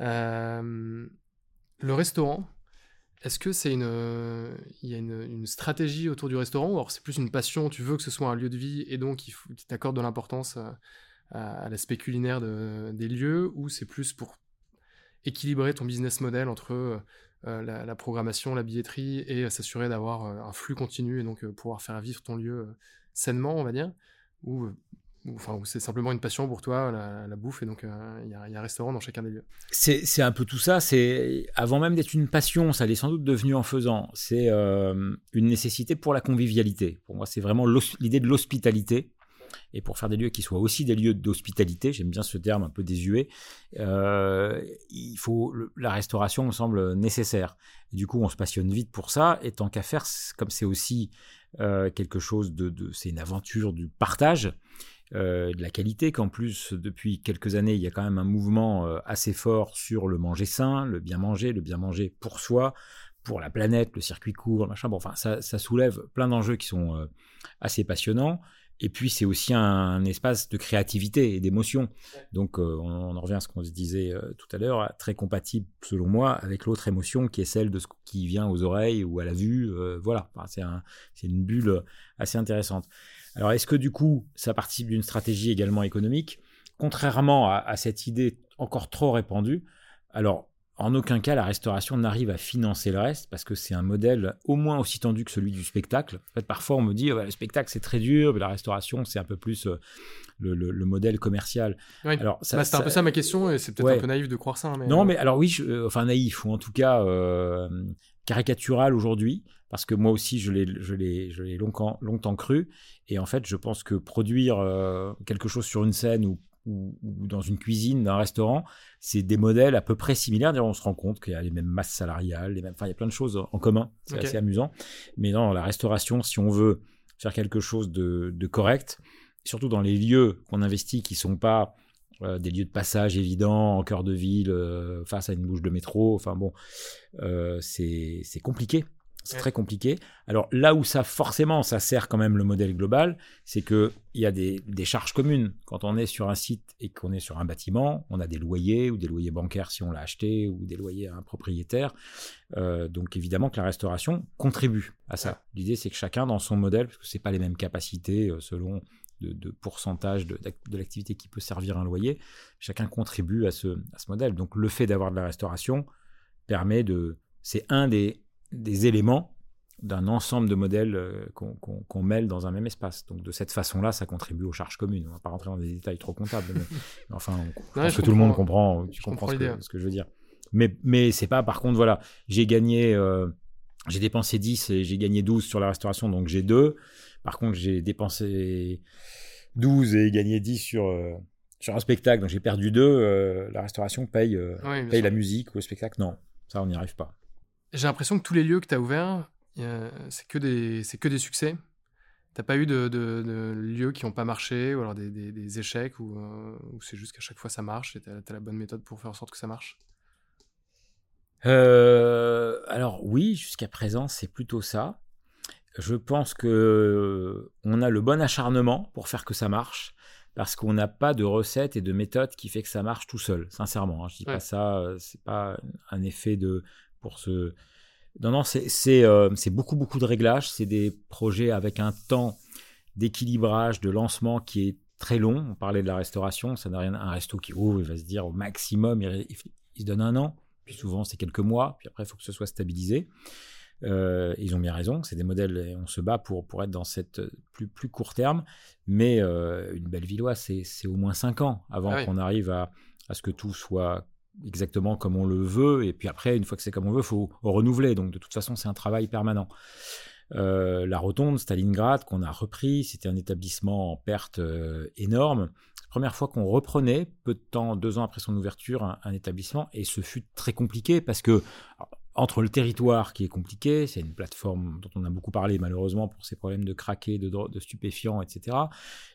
Euh, le restaurant. Est-ce que c'est une, il y a une, une stratégie autour du restaurant ou alors c'est plus une passion Tu veux que ce soit un lieu de vie et donc il faut, tu t'accordes de l'importance à, l'aspect culinaire de- des lieux ou c'est plus pour équilibrer ton business model entre euh, euh, la, programmation, la billetterie et euh, s'assurer d'avoir un flux continu et donc pouvoir faire vivre ton lieu sainement, on va dire, ou, enfin, c'est simplement une passion pour toi, la, bouffe, et donc il y, a- un restaurant dans chacun des lieux. C'est, un peu tout ça. C'est avant même d'être une passion, ça l'est sans doute devenu en faisant. C'est une nécessité pour la convivialité. Pour moi, c'est vraiment l'idée de l'hospitalité. Et pour faire des lieux qui soient aussi des lieux d'hospitalité, j'aime bien ce terme un peu désuet, euh, il faut la restauration me semble nécessaire. Du coup, on se passionne vite pour ça. Et tant qu'à faire, comme c'est aussi euh, quelque chose de, c'est une aventure du partage, euh, de la qualité, qu'en plus, depuis quelques années, il y a quand même un mouvement assez fort sur le manger sain, le bien manger, le bien manger pour soi, pour la planète, le circuit court, machin. Bon, enfin, ça, soulève plein d'enjeux qui sont assez passionnants. Et puis, c'est aussi un, un espace de créativité et d'émotion. Donc, euh, on, on en revient à ce qu'on se disait euh, tout à l'heure, très compatible, selon moi, avec l'autre émotion qui est celle de ce qui vient aux oreilles ou à la vue. euh, voilà, Enfin, c'est un, c'est une bulle assez intéressante. Alors, est-ce que du coup, ça participe d'une stratégie également économique? Contrairement à, à cette idée encore trop répandue, alors en aucun cas la restauration n'arrive à financer le reste parce que c'est un modèle au moins aussi tendu que celui du spectacle. En fait, parfois on me dit ouais, le spectacle c'est très dur, mais la restauration c'est un peu plus euh, le, le- le modèle commercial. Oui. Alors ça, Bah, C'était un peu ça ma question, et c'est peut-être Ouais. un peu naïf de croire ça. Mais... non, mais alors oui, je- euh, enfin naïf ou en tout cas euh, caricatural aujourd'hui, parce que moi aussi je l'ai, je l'ai, je l'ai longtemps, longtemps cru. Et en fait, je pense que produire euh, quelque chose sur une scène ou, ou, ou dans une cuisine d'un restaurant, c'est des modèles à peu près similaires. On se rend compte qu'il y a les mêmes masses salariales, les mêmes, enfin il y a plein de choses en commun. C'est assez amusant. Mais dans la restauration, si on veut faire quelque chose de, de correct, surtout dans les lieux qu'on investit qui sont pas euh, des lieux de passage évidents en cœur de ville, euh, face à une bouche de métro. Enfin bon, euh, c'est compliqué. C'est très compliqué. Alors là où ça forcément ça sert quand même le modèle global, c'est que il y a des, des charges communes. Quand on est sur un site et qu'on est sur un bâtiment, on a des loyers ou des loyers bancaires si on l'a acheté ou des loyers à un propriétaire. Euh, donc évidemment que la restauration contribue à ça. L'idée c'est que chacun dans son modèle, parce que c'est pas les mêmes capacités euh, selon de, de pourcentage de, de l'activité qui peut servir un loyer, chacun contribue à ce, à ce modèle. Donc le fait d'avoir de la restauration permet de... C'est un des, des éléments d'un ensemble de modèles euh, qu'on mêle dans un même espace. Donc de cette façon-là, ça contribue aux charges communes. On va pas rentrer dans des détails trop comptables, mais, mais enfin, on- je pense je que tout le monde comprend, tu Je comprends comprends ce, que, l'idée. ce que je veux dire. Mais, mais c'est pas, par contre, voilà, j'ai gagné, euh, j'ai dépensé 10 et j'ai gagné 12 sur la restauration, donc j'ai 2. Par contre, j'ai dépensé 12 et gagné 10 sur, euh, sur un spectacle, donc j'ai perdu 2. la restauration paye, paye la musique ou le spectacle. Non, ça, on n'y arrive pas. J'ai l'impression que tous les lieux que tu as ouverts, euh, c'est que, des- que des succès. T'as pas eu de, de- de lieux qui n'ont pas marché ou alors des, des- des échecs ou, euh, ou c'est juste qu'à chaque fois ça marche et tu as, la bonne méthode pour faire en sorte que ça marche? Euh, alors oui, jusqu'à présent, c'est plutôt ça. Je pense que euh, on a le bon acharnement pour faire que ça marche, parce qu'on n'a pas de recette et de méthode qui fait que ça marche tout seul. Sincèrement, hein, je dis Ouais. pas ça, c'est pas un effet de pour ce. Non, non, c'est euh, c'est beaucoup beaucoup de réglages. C'est des projets avec un temps d'équilibrage, de lancement qui est très long. On parlait de la restauration, ça n'a rien. Un resto qui ouvre, il va se dire au maximum, il, il- il se donne un an Puis souvent, c'est quelques mois, puis après, il faut que ce soit stabilisé. Euh, ils ont bien raison, c'est des modèles, et on se bat pour, pour être dans cette plus, plus court terme, mais euh, une belle villoise, c'est au moins 5 ans avant Ah oui. qu'on arrive à, à ce que tout soit exactement comme on le veut, et puis après, une fois que c'est comme on veut, il faut renouveler, donc de toute façon, c'est un travail permanent. Euh, la Rotonde, Stalingrad, qu'on a repris, c'était un établissement en perte euh, énorme. Première fois qu'on reprenait, peu de temps, deux ans après son ouverture, un, établissement, et ce fut très compliqué parce que entre le territoire qui est compliqué, c'est une plateforme dont on a beaucoup parlé malheureusement pour ses problèmes de craquer, de, de stupéfiants, etc.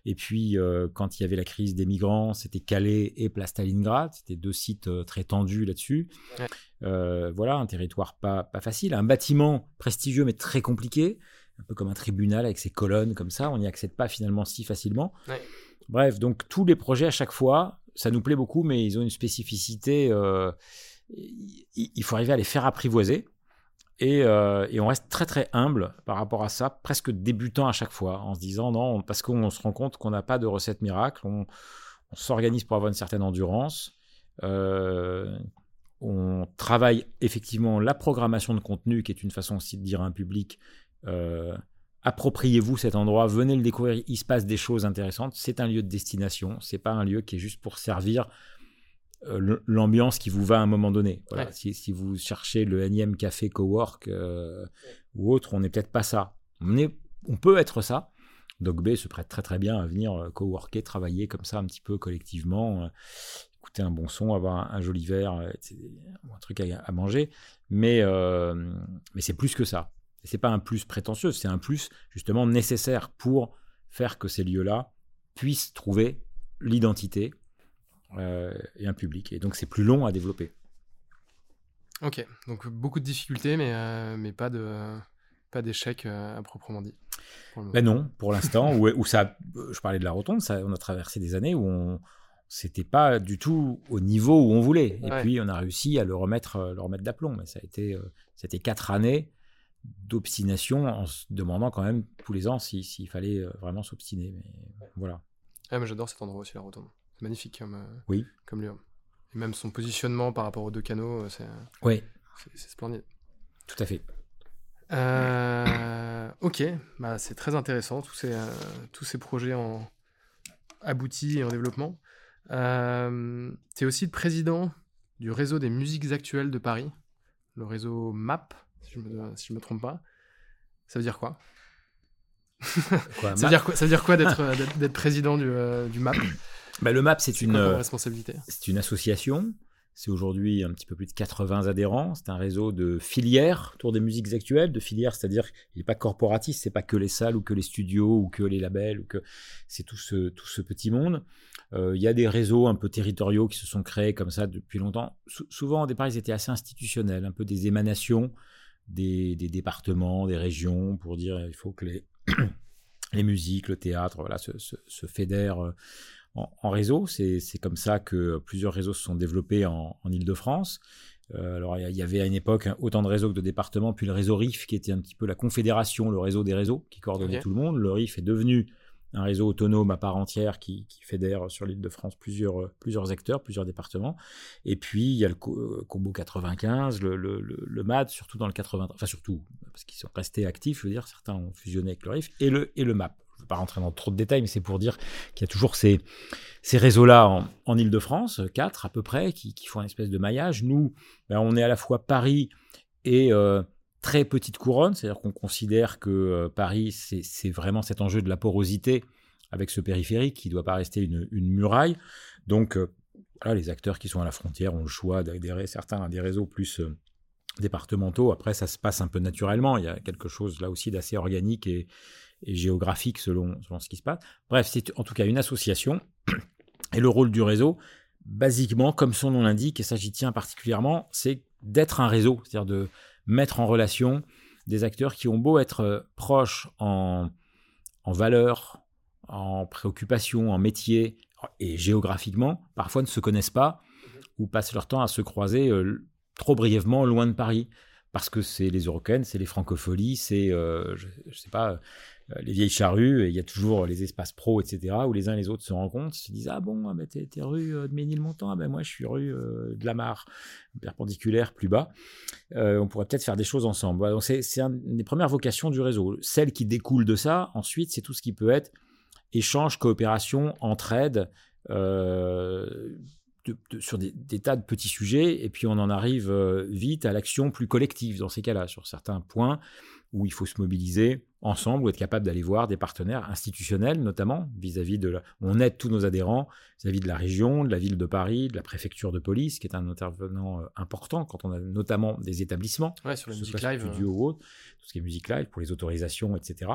Et puis euh, quand il y avait la crise des migrants, c'était Calais et Place Stalingrad, c'était deux sites euh, très tendus là-dessus. Ouais. Euh, voilà, un territoire pas, pas facile, un bâtiment prestigieux mais très compliqué, un peu comme un tribunal avec ses colonnes comme ça, on n'y accède pas finalement si facilement. Ouais. Bref, donc tous les projets à chaque fois, ça nous plaît beaucoup, mais ils ont une spécificité. Il faut arriver à les faire apprivoiser. Et, euh, et on reste très très humble par rapport à ça, presque débutant à chaque fois, en se disant non, parce qu'on se rend compte qu'on n'a pas de recette miracle, on, s'organise pour avoir une certaine endurance, euh, on travaille effectivement la programmation de contenu, qui est une façon aussi de dire à un public euh, appropriez-vous cet endroit, venez le découvrir, il se passe des choses intéressantes. C'est un lieu de destination, c'est pas un lieu qui est juste pour servir l'ambiance qui vous va à un moment donné. Voilà. Ouais. Si, si vous cherchez le énième café cowork euh, ou autre, on n'est peut-être pas ça. On, est, on peut être ça. Bay se prête très très bien à venir euh, coworker, travailler comme ça un petit peu collectivement, euh, écouter un bon son, avoir un, un joli verre, euh, un truc à, à manger. Mais, euh, mais c'est plus que ça. C'est pas un plus prétentieux, c'est un plus justement nécessaire pour faire que ces lieux-là puissent trouver l'identité euh, et un public. Et donc c'est plus long à développer. Ok, donc beaucoup de difficultés, mais, euh, mais pas de pas d'échec euh, à proprement dit. Ben non, pour l'instant, où, où ça, je parlais de la rotonde, ça, on a traversé des années où on c'était pas du tout au niveau où on voulait. Et Ouais. puis on a réussi à le remettre, euh, le remettre d'aplomb. Mais ça a été, euh, c'était quatre années d'obstination en se demandant quand même tous les ans si- s'il fallait euh, vraiment s'obstiner. Mais voilà. Ah, mais j'adore cet endroit aussi, la rotonde. Magnifique comme, euh, Oui. comme lieu. Et même son positionnement par rapport aux deux canaux, euh, c'est Oui, c'est- splendide. tout à fait. Euh, ok, bah, c'est très intéressant, tous ces, euh, tous ces projets en aboutis et en développement. Euh, tu es aussi le président du réseau des musiques actuelles de Paris, le réseau MAP, si je si je me trompe pas. Ça veut dire quoi? Quoi, ça veut, dire quoi ça veut dire quoi d'être euh, président du, euh, du MAP Ben, le MAP, c'est une, euh, c'est une association. C'est aujourd'hui un petit peu plus de 80 adhérents. C'est un réseau de filières autour des musiques actuelles. De filières, c'est-à-dire qu'il n'est pas corporatiste, c'est pas que les salles ou que les studios ou que les labels ou que c'est tout ce, tout ce petit monde. Euh, Il y a des réseaux un peu territoriaux qui se sont créés comme ça depuis longtemps. Sou- souvent, au départ, ils étaient assez institutionnels, un peu des émanations des, des départements, des régions, pour dire il faut que les, les musiques, le théâtre, voilà, se, se, se fédèrent euh, en, en réseau. C'est comme ça que plusieurs réseaux se sont développés en, en Ile-de-France. Euh, alors, il y avait à une époque autant de réseaux que de départements, puis le réseau RIF, qui était un petit peu la confédération, le réseau des réseaux, qui coordonnait tout le monde. Le RIF est devenu un réseau autonome à part entière qui, qui fédère sur l'île de France plusieurs, plusieurs acteurs, plusieurs départements. Et puis, il y a le euh, Combo 95, le, le, le, le MAD, surtout dans le 80, enfin surtout, parce qu'ils sont restés actifs, je veux dire, certains ont fusionné avec le RIF, et le, et le MAP. Vais pas rentrer dans trop de détails, mais c'est pour dire qu'il y a toujours ces, ces réseaux-là en, Ile-de-France, quatre à peu près, qui, font une espèce de maillage. Nous, ben, on est à la fois Paris et euh, très petite couronne, c'est-à-dire qu'on considère que euh, Paris, c'est vraiment cet enjeu de la porosité avec ce périphérique qui ne doit pas rester une, muraille. Donc, euh, les acteurs qui sont à la frontière ont le choix d'adhérer certains à des réseaux plus départementaux. Après, ça se passe un peu naturellement. Il y a quelque chose là aussi d'assez organique et, et géographique selon, selon ce qui se passe. Bref, c'est en tout cas une association. Et le rôle du réseau, basiquement, comme son nom l'indique, et ça j'y tiens particulièrement, c'est d'être un réseau, c'est-à-dire de mettre en relation des acteurs qui ont beau être euh, proches en, en valeur, en préoccupation, en métier et géographiquement, parfois ne se connaissent pas ou passent leur temps à se croiser euh, trop brièvement loin de Paris. Parce que c'est les Européennes, c'est les francopholies, c'est, euh, je, je sais pas, les vieilles charrues, il y a toujours les espaces pro, etc., où les uns et les autres se rencontrent, se disent Ah bon, ah, bah, t'es, rue euh, de Ménilmontant, ah, ben moi je suis rue euh, de la Mare, perpendiculaire plus bas. Euh, on pourrait peut-être faire des choses ensemble. C'est, une des premières vocations du réseau. Celle qui découle de ça, ensuite, c'est tout ce qui peut être échange, coopération, entraide. Euh, de- sur des, tas de petits sujets, et puis on en arrive euh, vite à l'action plus collective dans ces cas-là, sur certains points où il faut se mobiliser ensemble ou être capable d'aller voir des partenaires institutionnels, notamment vis-à-vis de la... On aide tous nos adhérents vis-à-vis de la région, de la ville de Paris, de la préfecture de police, qui est un intervenant euh, important quand on a notamment des établissements Ouais, sur la musique live. studio ou autre, tout ce qui est musique live pour les autorisations, etc.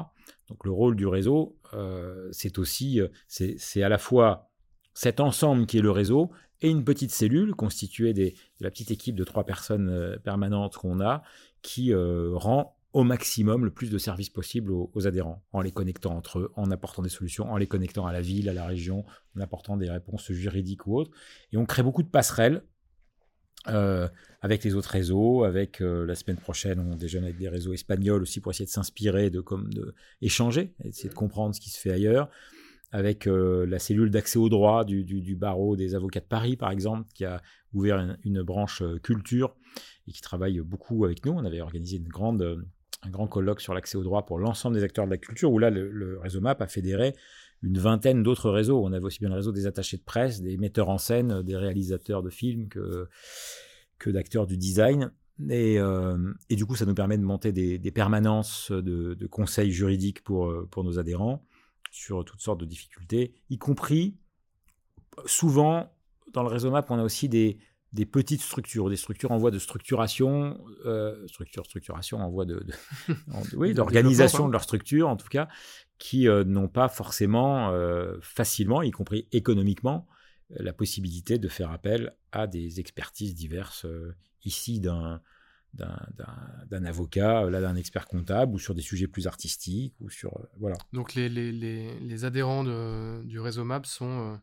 Donc le rôle du réseau, euh, c'est aussi, euh, c'est à la fois cet ensemble qui est le réseau et une petite cellule constituée des, de la petite équipe de trois personnes euh, permanentes qu'on a qui euh, rend au maximum le plus de services possible aux, adhérents, en les connectant entre eux, en apportant des solutions, en les connectant à la ville, à la région, en apportant des réponses juridiques ou autres. Et on crée beaucoup de passerelles euh, avec les autres réseaux, avec euh, la semaine prochaine, on déjeune avec des réseaux espagnols aussi pour essayer de s'inspirer, de, comme, de essayer de comprendre ce qui se fait ailleurs, avec euh, la cellule d'accès au droit du, du, barreau des avocats de Paris, par exemple, qui a ouvert une, branche culture et qui travaille beaucoup avec nous. On avait organisé une grande, un grand colloque sur l'accès au droit pour l'ensemble des acteurs de la culture, où là, le, réseau MAP a fédéré une vingtaine d'autres réseaux. On avait aussi bien le réseau des attachés de presse, des metteurs en scène, des réalisateurs de films que, que d'acteurs du design. Et, euh, du coup, ça nous permet de monter des, des permanences de, de, conseils juridiques pour, euh, pour nos adhérents sur toutes sortes de difficultés, y compris souvent dans le réseau MAP, on a aussi des, des petites structures, des structures en voie de structuration, euh, structure, structuration en voie de, de, en, oui, d'organisation de leur structure en tout cas, qui euh, n'ont pas forcément euh, facilement, y compris économiquement, la possibilité de faire appel à des expertises diverses euh, ici d'un d'un avocat, là d'un expert comptable, ou sur des sujets plus artistiques, ou sur euh, voilà. Donc les, les, les, les adhérents de, du réseau MAP sont euh,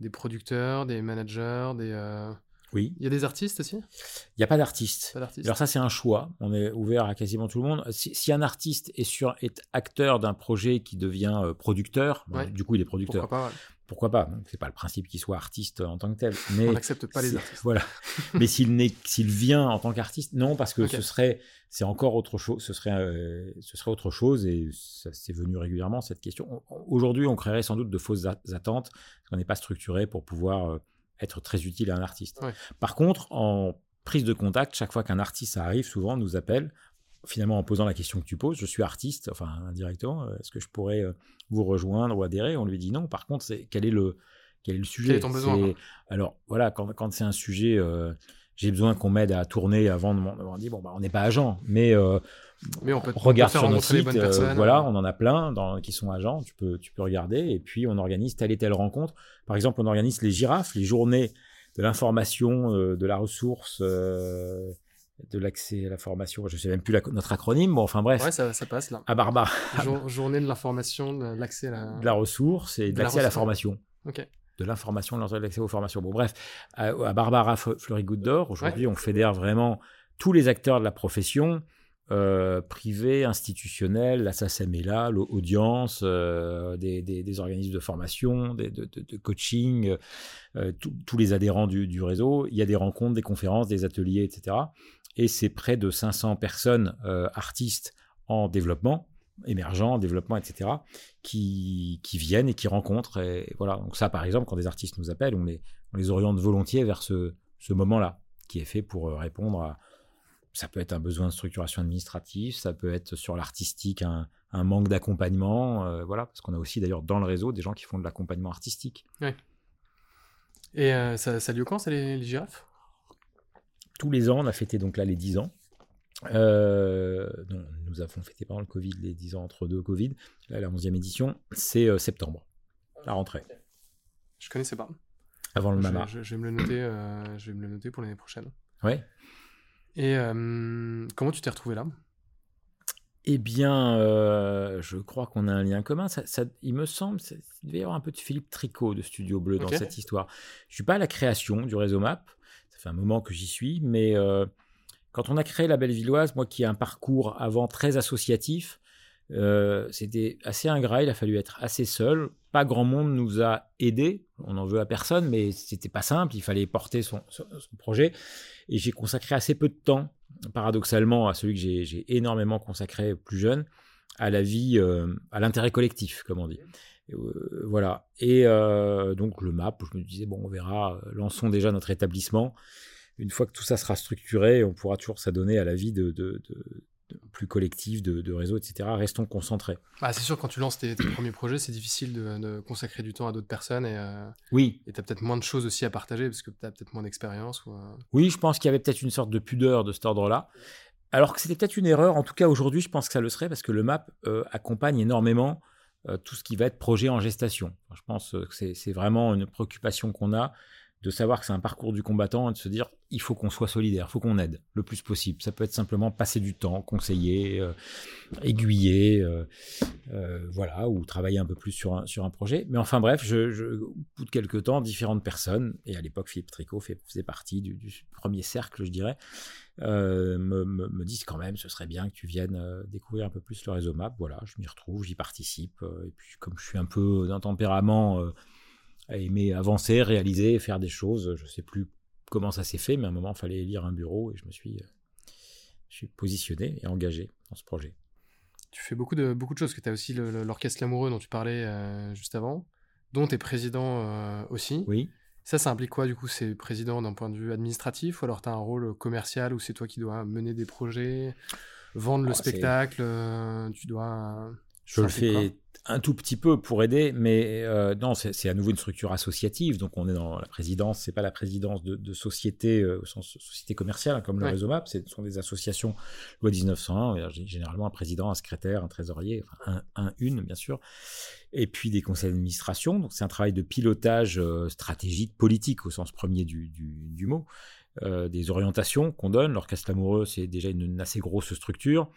des producteurs, des managers, des euh, oui. Il y a des artistes aussi? Il n'y a pas d'artistes. Alors ça, c'est un choix. On est ouvert à quasiment tout le monde. Si, si un artiste est, sur, est acteur d'un projet qui devient euh, producteur, Ouais. bon, du coup, il est producteur. Pourquoi pas ouais. Pourquoi pas? C'est pas le principe qu'il soit artiste en tant que tel. Mais On n'accepte pas les artistes. Voilà. mais s'il s'il vient en tant qu'artiste, non, parce que ce serait, c'est encore autre chose. Ce serait, euh, ce serait autre chose et ça c'est venu régulièrement cette question. On- Aujourd'hui, on créerait sans doute de fausses attentes parce qu'on n'est pas structuré pour pouvoir euh, être très utile à un artiste. Ouais. Par contre, en prise de contact, chaque fois qu'un artiste arrive, souvent on nous appelle. Finalement, en posant la question que tu poses, je suis artiste, enfin indirectement, euh, est-ce que je pourrais euh, vous rejoindre ou adhérer? On lui dit non. Par contre, c'est quel est le quel est le sujet? Quel est ton besoin, Alors voilà, quand, quand c'est un sujet, euh, j'ai besoin qu'on m'aide à tourner avant de m'en on dit bon bah on n'est pas agent, mais euh, Mais on peut, regarde on peut faire sur notre site, euh, voilà, on en a plein dans, qui sont agents, tu peux, tu peux regarder, et puis on organise telle et telle rencontre. Par exemple, on organise les girafes, les journées de l'information, euh, de la ressource, de l'accès à la formation, je sais même plus la- notre acronyme, bon enfin bref, Ouais, ça, ça passe là. à Barbara, Jour- journée de l'information, de l'accès à la. de la ressource et de, De la l'accès à la formation. Ok. De l'information, de l'accès aux formations. Bon, bref, à, à Barbara F- Fleury-Goutte d'Or, aujourd'hui, on fédère vraiment tous les acteurs de la profession, euh, privés, institutionnels, la SACEM est là, l'audience, euh, des, des- des organismes de formation, des- de, de- de coaching, euh, tous- tous les adhérents du, du réseau. Il y a des rencontres, des conférences, des ateliers, etc. Et c'est près de 500 personnes, artistes en développement, émergents, en développement, etc., qui, qui viennent et qui rencontrent. Et voilà. Donc ça, par exemple, quand des artistes nous appellent, on les, on les oriente volontiers vers ce, ce moment-là, qui est fait pour euh, répondre à... Ça peut être un besoin de structuration administrative, ça peut être sur l'artistique un, un manque d'accompagnement, euh, voilà, parce qu'on a aussi d'ailleurs dans le réseau des gens qui font de l'accompagnement artistique. Et euh, ça, ça a lieu quand, c'est les, les girafes? Tous les ans, on a fêté donc là les 10 ans. Euh, non, nous avons fêté pendant le Covid les 10 ans entre deux Covid. Là, la 11e édition, c'est euh, septembre, la rentrée, Je connaissais pas. avant le Je, Mama. je- je vais me le noter, euh, je vais me le noter pour l'année prochaine. Ouais. Et euh, comment tu t'es retrouvé là? Eh bien, je crois qu'on a un lien commun. Ça, ça- il me semble, ça- il devait y avoir un peu de Philippe Tricot de Studio Bleu dans cette histoire. Je suis pas à la création du réseau MAP. Ça fait un moment que j'y suis, mais quand on a créé la Bellevilloise, moi qui ai un parcours avant très associatif, Euh, c'était assez ingrat, il a fallu être assez seul. Pas grand monde nous a aidés, on n'en veut à personne, mais c'était pas simple, il fallait porter son, projet. Et j'ai consacré assez peu de temps, paradoxalement, à celui que j'ai- énormément consacré plus jeune, à la vie, euh, à l'intérêt collectif, comme on dit. Euh, voilà. Et donc le MAP, je me disais, bon, on verra, lançons déjà notre établissement. Une fois que tout ça sera structuré, on pourra toujours s'adonner à la vie de, de- de- de- plus collective, de, réseau, etc. Restons concentrés. Bah, c'est sûr, quand tu lances tes, tes premiers projets, c'est difficile de, consacrer du temps à d'autres personnes et euh, Oui, et t'as peut-être moins de choses aussi à partager parce que t'as peut-être moins d'expérience. Ou, euh, oui, je pense qu'il y avait peut-être une sorte de pudeur de cet ordre-là. Alors que c'était peut-être une erreur. En tout cas, aujourd'hui, je pense que ça le serait parce que le MAP euh, accompagne énormément tout ce qui va être projet en gestation. Je pense que c'est vraiment une préoccupation qu'on a de savoir que c'est un parcours du combattant et de se dire il faut qu'on soit solidaire, il faut qu'on aide le plus possible. Ça peut être simplement passer du temps, conseiller, euh, aiguiller, euh, euh, voilà, ou travailler un peu plus sur un, sur un projet. Mais enfin bref, je, au bout de quelques temps, différentes personnes, et à l'époque Philippe Tricot faisait partie du, premier cercle, je dirais, me, disent quand même, ce serait bien que tu viennes découvrir un peu plus le réseau MAP. Voilà, je m'y retrouve, j'y participe. et puis comme je suis un peu d'un tempérament à aimer avancer, réaliser, faire des choses, je sais plus comment ça s'est fait, mais à un moment, il fallait lire un bureau et je me suis, euh, je suis positionné et engagé dans ce projet. Tu fais beaucoup de, beaucoup de choses, que tu as aussi l'orchestre Lamoureux dont tu parlais euh, juste avant, dont tu es président euh, aussi. Oui. Ça, ça implique quoi du coup C'est président d'un point de vue administratif ou alors tu as un rôle commercial où c'est toi qui dois mener des projets, vendre le c'est- spectacle, euh, tu dois... Je Ça le fais un tout petit peu pour aider, mais euh, non, c'est à nouveau une structure associative. Donc, on est dans la présidence. C'est pas la présidence de, de société euh, au sens société commerciale hein, comme le Ouais. réseau MAP. Ce sont des associations loi 1901. Il y a Généralement un président, un secrétaire, un trésorier, enfin, un, un, une bien sûr, et puis des conseils d'administration. Donc, c'est un travail de pilotage euh, stratégique, politique au sens premier du, du, du mot. Euh, des orientations qu'on donne. L'orchestre amoureux, c'est déjà une, une assez grosse structure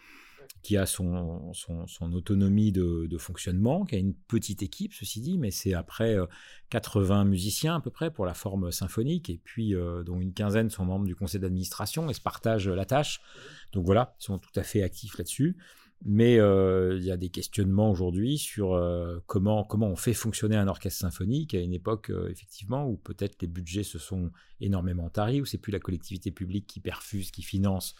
qui a son, autonomie de, fonctionnement, qui a une petite équipe, ceci dit, mais c'est après euh, 80 musiciens à peu près pour la forme symphonique, et puis euh, dont une quinzaine sont membres du conseil d'administration et se partagent la tâche. Donc voilà, ils sont tout à fait actifs là-dessus. Mais euh, il y a des questionnements aujourd'hui sur euh, comment, comment on fait fonctionner un orchestre symphonique à une époque, euh, effectivement, où peut-être les budgets se sont énormément taris, où c'est plus la collectivité publique qui perfuse, qui finance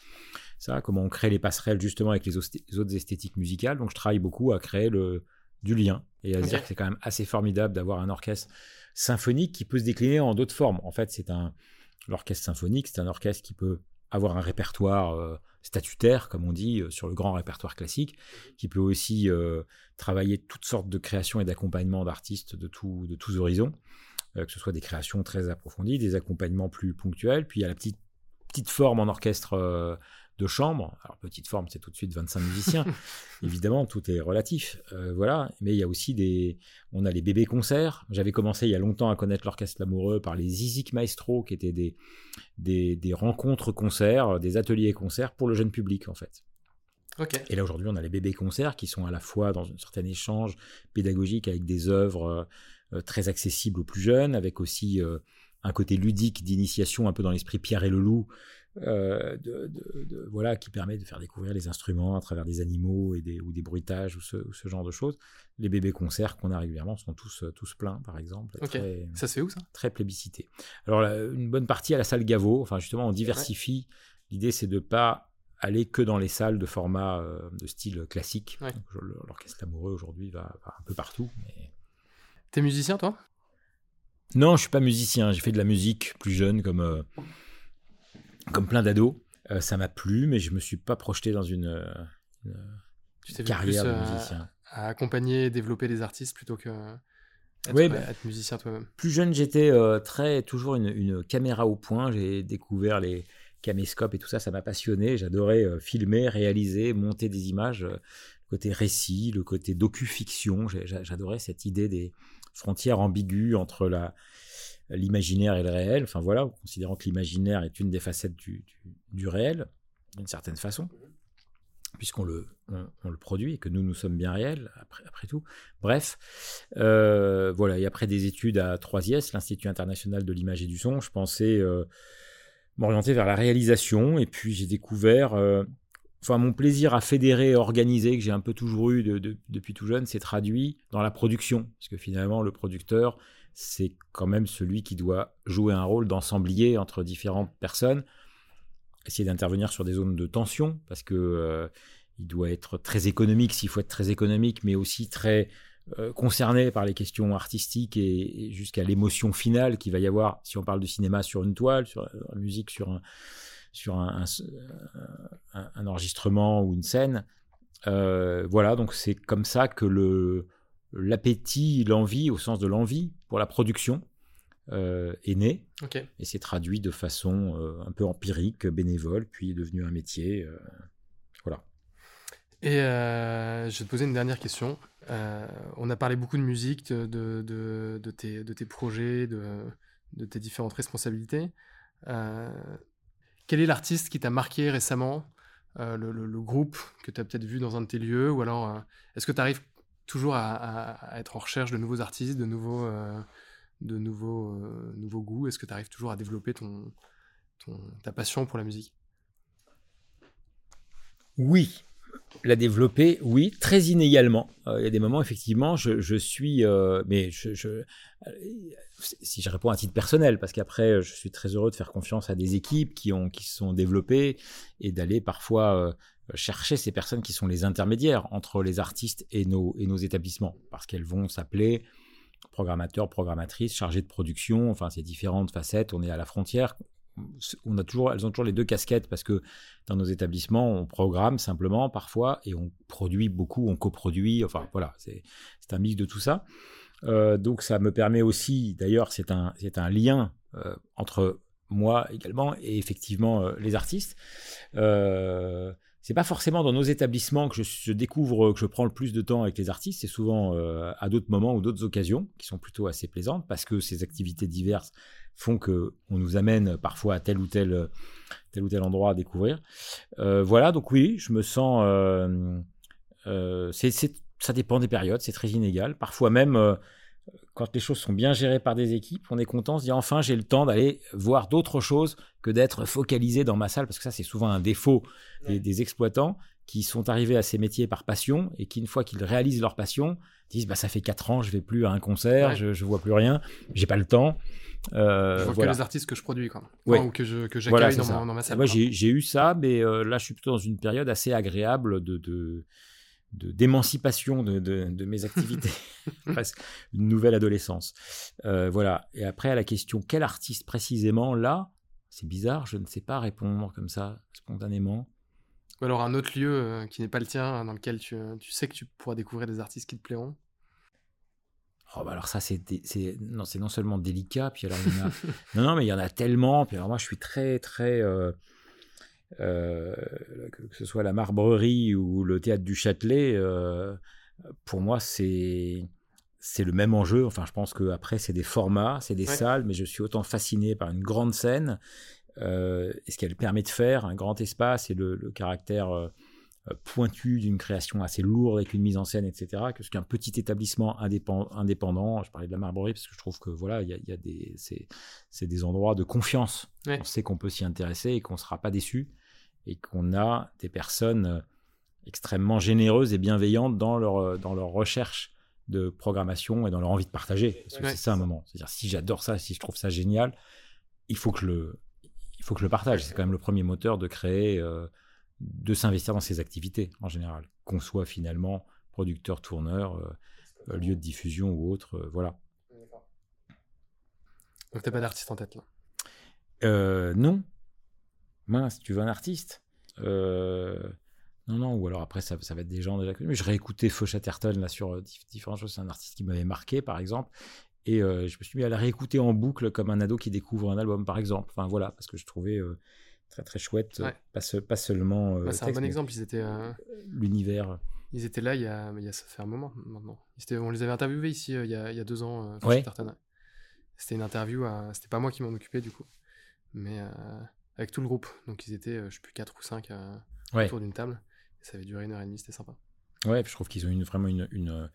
ça, comment on crée les passerelles justement avec les, les autres esthétiques musicales. Donc je travaille beaucoup à créer le, du lien et à okay. dire que c'est quand même assez formidable d'avoir un orchestre symphonique qui peut se décliner en d'autres formes. En fait, c'est un l'orchestre symphonique, c'est un orchestre qui peut avoir un répertoire euh, statutaire, comme on dit, euh, sur le grand répertoire classique, qui peut aussi euh, travailler toutes sortes de créations et d'accompagnements d'artistes de, tous horizons, que ce soit des créations très approfondies, des accompagnements plus ponctuels, puis il y a la petite, forme en orchestre de chambre. Alors, petite forme, c'est tout de suite 25 musiciens. Évidemment, tout est relatif. Euh, voilà. Mais il y a aussi des. On a les bébés concerts. J'avais commencé il y a longtemps à connaître l'orchestre Lamoureux par les Zizik Maestro, qui étaient des, des, des rencontres concerts, des ateliers concerts pour le jeune public, en fait. Okay. Et là, aujourd'hui, on a les bébés concerts qui sont à la fois dans un certain échange pédagogique avec des œuvres euh, très accessibles aux plus jeunes, avec aussi euh, un côté ludique d'initiation, un peu dans l'esprit Pierre et le Loup, euh, de, de, de, voilà, qui permet de faire découvrir les instruments à travers des animaux et des, ou des bruitages ou ce, ou ce genre de choses. Les bébés concerts qu'on a régulièrement sont tous, tous pleins, par exemple. Okay. Très, ça se fait où ça? Très plébiscité. Alors, une bonne partie à la salle Gaveau. Enfin, justement, on diversifie. Ouais. L'idée, c'est de ne pas aller que dans les salles de format euh, de style classique. Ouais. L'orchestre amoureux aujourd'hui va, va, un peu partout. Mais... T'es musicien, toi? Non, je suis pas musicien. J'ai fait de la musique plus jeune, comme euh, comme plein d'ados. Euh, ça m'a plu, mais je me suis pas projeté dans une, une, tu carrière plus, de musicien. À, à, accompagner et développer des artistes plutôt que être, bah, être musicien toi-même. Plus jeune, j'étais euh, très toujours une, une, caméra au point. J'ai découvert les caméscopes et tout ça, ça m'a passionné. J'adorais euh, filmer, réaliser, monter des images. le côté récit, le côté docu-fiction. J'adorais cette idée des frontières ambiguës entre la l'imaginaire et le réel. Enfin voilà, considérant que l'imaginaire est une des facettes du, du, réel, d'une certaine façon, puisqu'on le, on, le produit et que nous, nous sommes bien réels, après, après tout. Bref, euh, voilà, et après des études à 3IS, l'Institut international de l'image et du son, je pensais euh, m'orienter vers la réalisation, et puis j'ai découvert... Euh, enfin mon plaisir à fédérer, organiser, que j'ai un peu toujours eu de- de- depuis tout jeune, c'est traduit dans la production. Parce que finalement, le producteur, c'est quand même celui qui doit jouer un rôle d'ensemblier entre différentes personnes, essayer d'intervenir sur des zones de tension, parce que euh, il doit être très économique s'il faut être très économique, mais aussi très euh, concerné par les questions artistiques et, jusqu'à l'émotion finale qu'il va y avoir si on parle de cinéma sur une toile, sur la musique sur un, enregistrement ou une scène. Euh, voilà, donc c'est comme ça que le l'appétit, l'envie, au sens de l'envie pour la production, euh, est né et s'est traduit de façon euh, un peu empirique, bénévole, puis est devenu un métier. euh, voilà. Et je vais te poser une dernière question. On a parlé beaucoup de musique, de, de, de- de tes, de tes projets, de, tes différentes responsabilités. Quel est l'artiste qui t'a marqué récemment? Le, le- le groupe que tu as peut-être vu dans un de tes lieux Ou alors, est-ce que tu arrives toujours à, être en recherche de nouveaux artistes, de nouveaux, euh, de nouveaux, euh, nouveaux goûts. Est-ce que tu arrives toujours à développer ton, ta passion pour la musique? Oui, la développer, oui, très inégalement. Euh, Il y a des moments, effectivement, je, suis, mais si je réponds à titre personnel, parce qu'après, je suis très heureux de faire confiance à des équipes qui ont, qui se sont développées et d'aller parfois chercher ces personnes qui sont les intermédiaires entre les artistes et nos, et nos établissements, parce qu'elles vont s'appeler programmateurs, programmatrices, chargés de production, enfin, ces différentes facettes. On est à la frontière. On a toujours, elles ont toujours les deux casquettes parce que dans nos établissements, on programme simplement parfois et on produit beaucoup, on coproduit. Enfin voilà, c'est un mix de tout ça. Euh, donc ça me permet aussi, d'ailleurs, c'est un, un lien euh, entre moi également et effectivement euh, les artistes. C'est pas forcément dans nos établissements que je, découvre que je prends le plus de temps avec les artistes. C'est souvent euh, à d'autres moments ou d'autres occasions qui sont plutôt assez plaisantes parce que ces activités diverses font que on nous amène parfois à tel ou tel tel ou tel endroit à découvrir. Euh, voilà, donc oui, je me sens. euh, euh, ça dépend des périodes, c'est très inégal. Parfois même, euh, quand les choses sont bien gérées par des équipes, on est content, on se dit enfin j'ai le temps d'aller voir d'autres choses que d'être focalisé dans ma salle, parce que ça c'est souvent un défaut des, des exploitants qui sont arrivés à ces métiers par passion et qui une fois qu'ils réalisent leur passion disent bah ça fait quatre ans je vais plus à un concert, Ouais. je, je vois plus rien, j'ai pas le temps. Euh, Je vois voilà. que les artistes que je produis, quoi. Ouais. Enfin, ou que je que j'accueille Voilà, dans, ma salle. Moi, j'ai eu ça, mais euh, là, je suis plutôt dans une période assez agréable de- d'émancipation de, de, de mes activités. Presque une nouvelle adolescence. Euh, voilà. Et après, à la question quel artiste précisément, là, c'est bizarre, je ne sais pas répondre comme ça, spontanément. Ou alors un autre lieu euh, qui n'est pas le tien, dans lequel tu, euh, tu sais que tu pourras découvrir des artistes qui te plairont. Oh, bah alors ça, c'est non, c'est non seulement délicat, puis alors il y en a... non, non, mais il y en a tellement. Puis alors moi, je suis très, très... euh, euh, que, ce soit la Marbrerie ou le Théâtre du Châtelet, euh, pour moi, c'est... C'est le même enjeu. Enfin, je pense que après, c'est des formats, c'est des Ouais. salles, mais je suis autant fasciné par une grande scène euh, et ce qu'elle permet de faire, un grand espace et le, le caractère pointu d'une création assez lourde avec une mise en scène, etc., que ce qu'un petit établissement indépend- indépendant, je parlais de la Marbrerie parce que je trouve que voilà, il y a, il y a des, c'est, des endroits de confiance. Ouais. On sait qu'on peut s'y intéresser et qu'on ne sera pas déçu et qu'on a des personnes euh, extrêmement généreuses et bienveillantes dans leur, euh, dans leur recherche de programmation et dans leur envie de partager. Parce que Ouais, c'est ça un moment. C'est-à-dire, si j'adore ça, si je trouve ça génial, il faut que je le, il faut que je le partage. C'est quand même le premier moteur de créer, euh, de s'investir dans ces activités en général, qu'on soit finalement producteur, tourneur, euh, euh, lieu de diffusion ou autre, euh, voilà. Donc t'as pas d'artiste en tête là? Euh, non, mince, tu veux un artiste? Non, non, ou alors après ça, ça va être des gens déjà connus. Mais je réécoutais Feu Chatterton là sur dif- différentes choses. C'est un artiste qui m'avait marqué, par exemple. Et je me suis mis à la réécouter en boucle comme un ado qui découvre un album, par exemple. Enfin voilà, parce que je trouvais très très chouette, Ouais. pas, se- pas seulement euh, Bah, c'est un bon exemple. Ils étaient, euh, l'univers. ils étaient là il y a, il y a ça fait un moment maintenant. Étaient- on les avait interviewés ici euh, il y a, il y a deux ans. Ouais. C'était une interview. C'était pas moi qui m'en occupais du coup, mais avec tout le groupe. Donc ils étaient, je sais plus, 4 ou 5 Ouais. autour d'une table. Et ça avait duré une heure et demie. C'était sympa. Ouais, je trouve qu'ils ont une, vraiment une, une,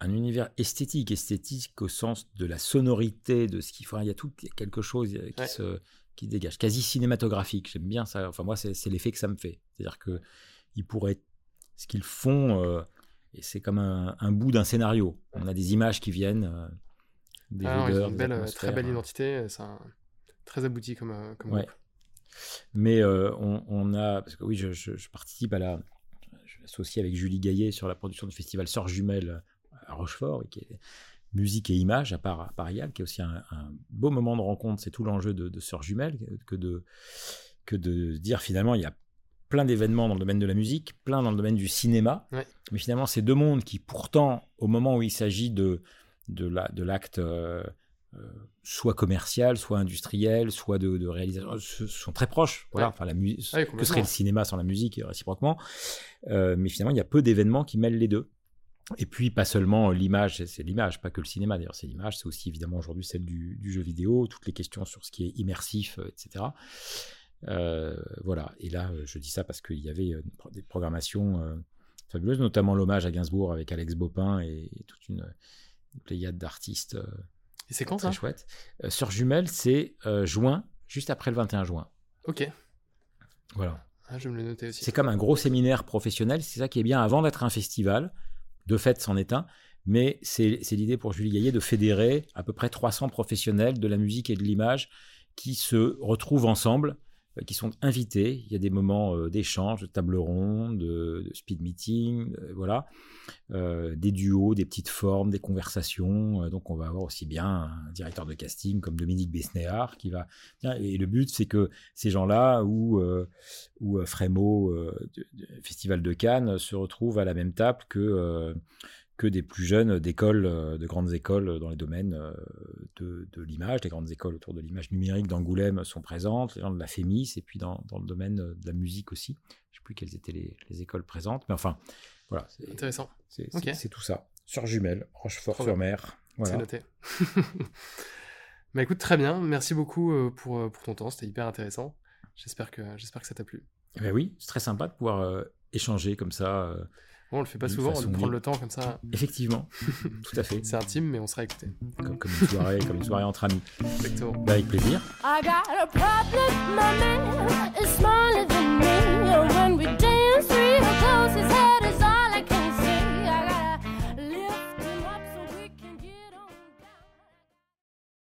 un univers esthétique, esthétique au sens de la sonorité, de ce qu'il faut. Il y a tout quelque chose qui, Ouais. se, qui dégage, quasi cinématographique. J'aime bien ça. Enfin, moi, c'est l'effet que ça me fait. C'est-à-dire que ils pourraient, ce qu'ils font, euh, et c'est comme un, un bout d'un scénario. On a des images qui viennent, euh, des Ah odeurs, une belle, euh, très belle identité. C'est très abouti comme, euh, comme Ouais. Mais euh, on, on a, parce que oui, je, je- je participe à la, je suis associé avec Julie Gaillet sur la production du festival Sœurs Jumelles à Rochefort, qui est musique et images à part à Parial, qui est aussi un, un beau moment de rencontre. C'est tout l'enjeu de, de Sœurs Jumelles, que de, que de dire finalement, il y a plein d'événements dans le domaine de la musique, plein dans le domaine du cinéma, Ouais. mais finalement, ces deux mondes qui, pourtant, au moment où il s'agit de, de la- de l'acte euh, euh, soit commercial, soit industriel, soit de, de réalisation, ce- sont très proches. Voilà, Ouais. enfin, la mu- Ouais, que serait le cinéma sans la musique, réciproquement. Euh, mais finalement, il y a peu d'événements qui mêlent les deux. Et puis, pas seulement l'image, c'est- l'image, pas que le cinéma d'ailleurs, c'est l'image, c'est aussi évidemment aujourd'hui celle du, du jeu vidéo, toutes les questions sur ce qui est immersif, euh, etc. Euh, voilà, et là, euh, je dis ça parce qu'il y avait des programmations euh, fabuleuses, notamment l'hommage à Gainsbourg avec Alex Bopin et, et toute une, une pléiade d'artistes euh, Et c'est quand ça? chouettes. Euh, Sœurs Jumelles, c'est juin, juste après le 21 juin. Ok. Voilà. Ah, je me le noter aussi. C'est comme un gros séminaire professionnel, c'est ça qui est bien avant d'être un festival. De fait, c'en est un. Mais c'est l'idée pour Julie Gaillet de fédérer à peu près 300 professionnels de la musique et de l'image qui se retrouvent ensemble, qui sont invités. Il y a des moments euh, d'échange, de table ronde, de, speed meeting, euh, voilà, Euh, des duos, des petites formes, des conversations. Euh, donc on va avoir aussi bien un directeur de casting comme Dominique Besnéard qui va. Et le but, c'est que ces gens-là ou euh, euh, Frémo, euh, Festival de Cannes, se retrouve à la même table que, euh, que des plus jeunes d'écoles, euh, de grandes écoles dans les domaines euh, de, de l'image. Les grandes écoles autour de l'image numérique d'Angoulême sont présentes, les gens de la FEMIS, et puis dans, dans le domaine de la musique aussi. Je ne sais plus quelles étaient les, les écoles présentes, mais enfin, voilà, c'est Intéressant. c'est- tout ça. Sur Jumelles, Rochefort-sur-Mer. C'est noté. bah écoute, très bien. Merci beaucoup euh, pour, pour ton temps. C'était hyper intéressant. J'espère que, j'espère que ça t'a plu. Eh ben oui, c'est très sympa de pouvoir euh, échanger comme ça. euh, on le fait pas souvent, de façon prendre le temps comme ça. effectivement, tout à fait. C'est intime, mais on sera écouté. Comme, comme une soirée, comme une soirée entre amis. Exactement. Bah, avec plaisir. I got a problem, my man is smaller than me.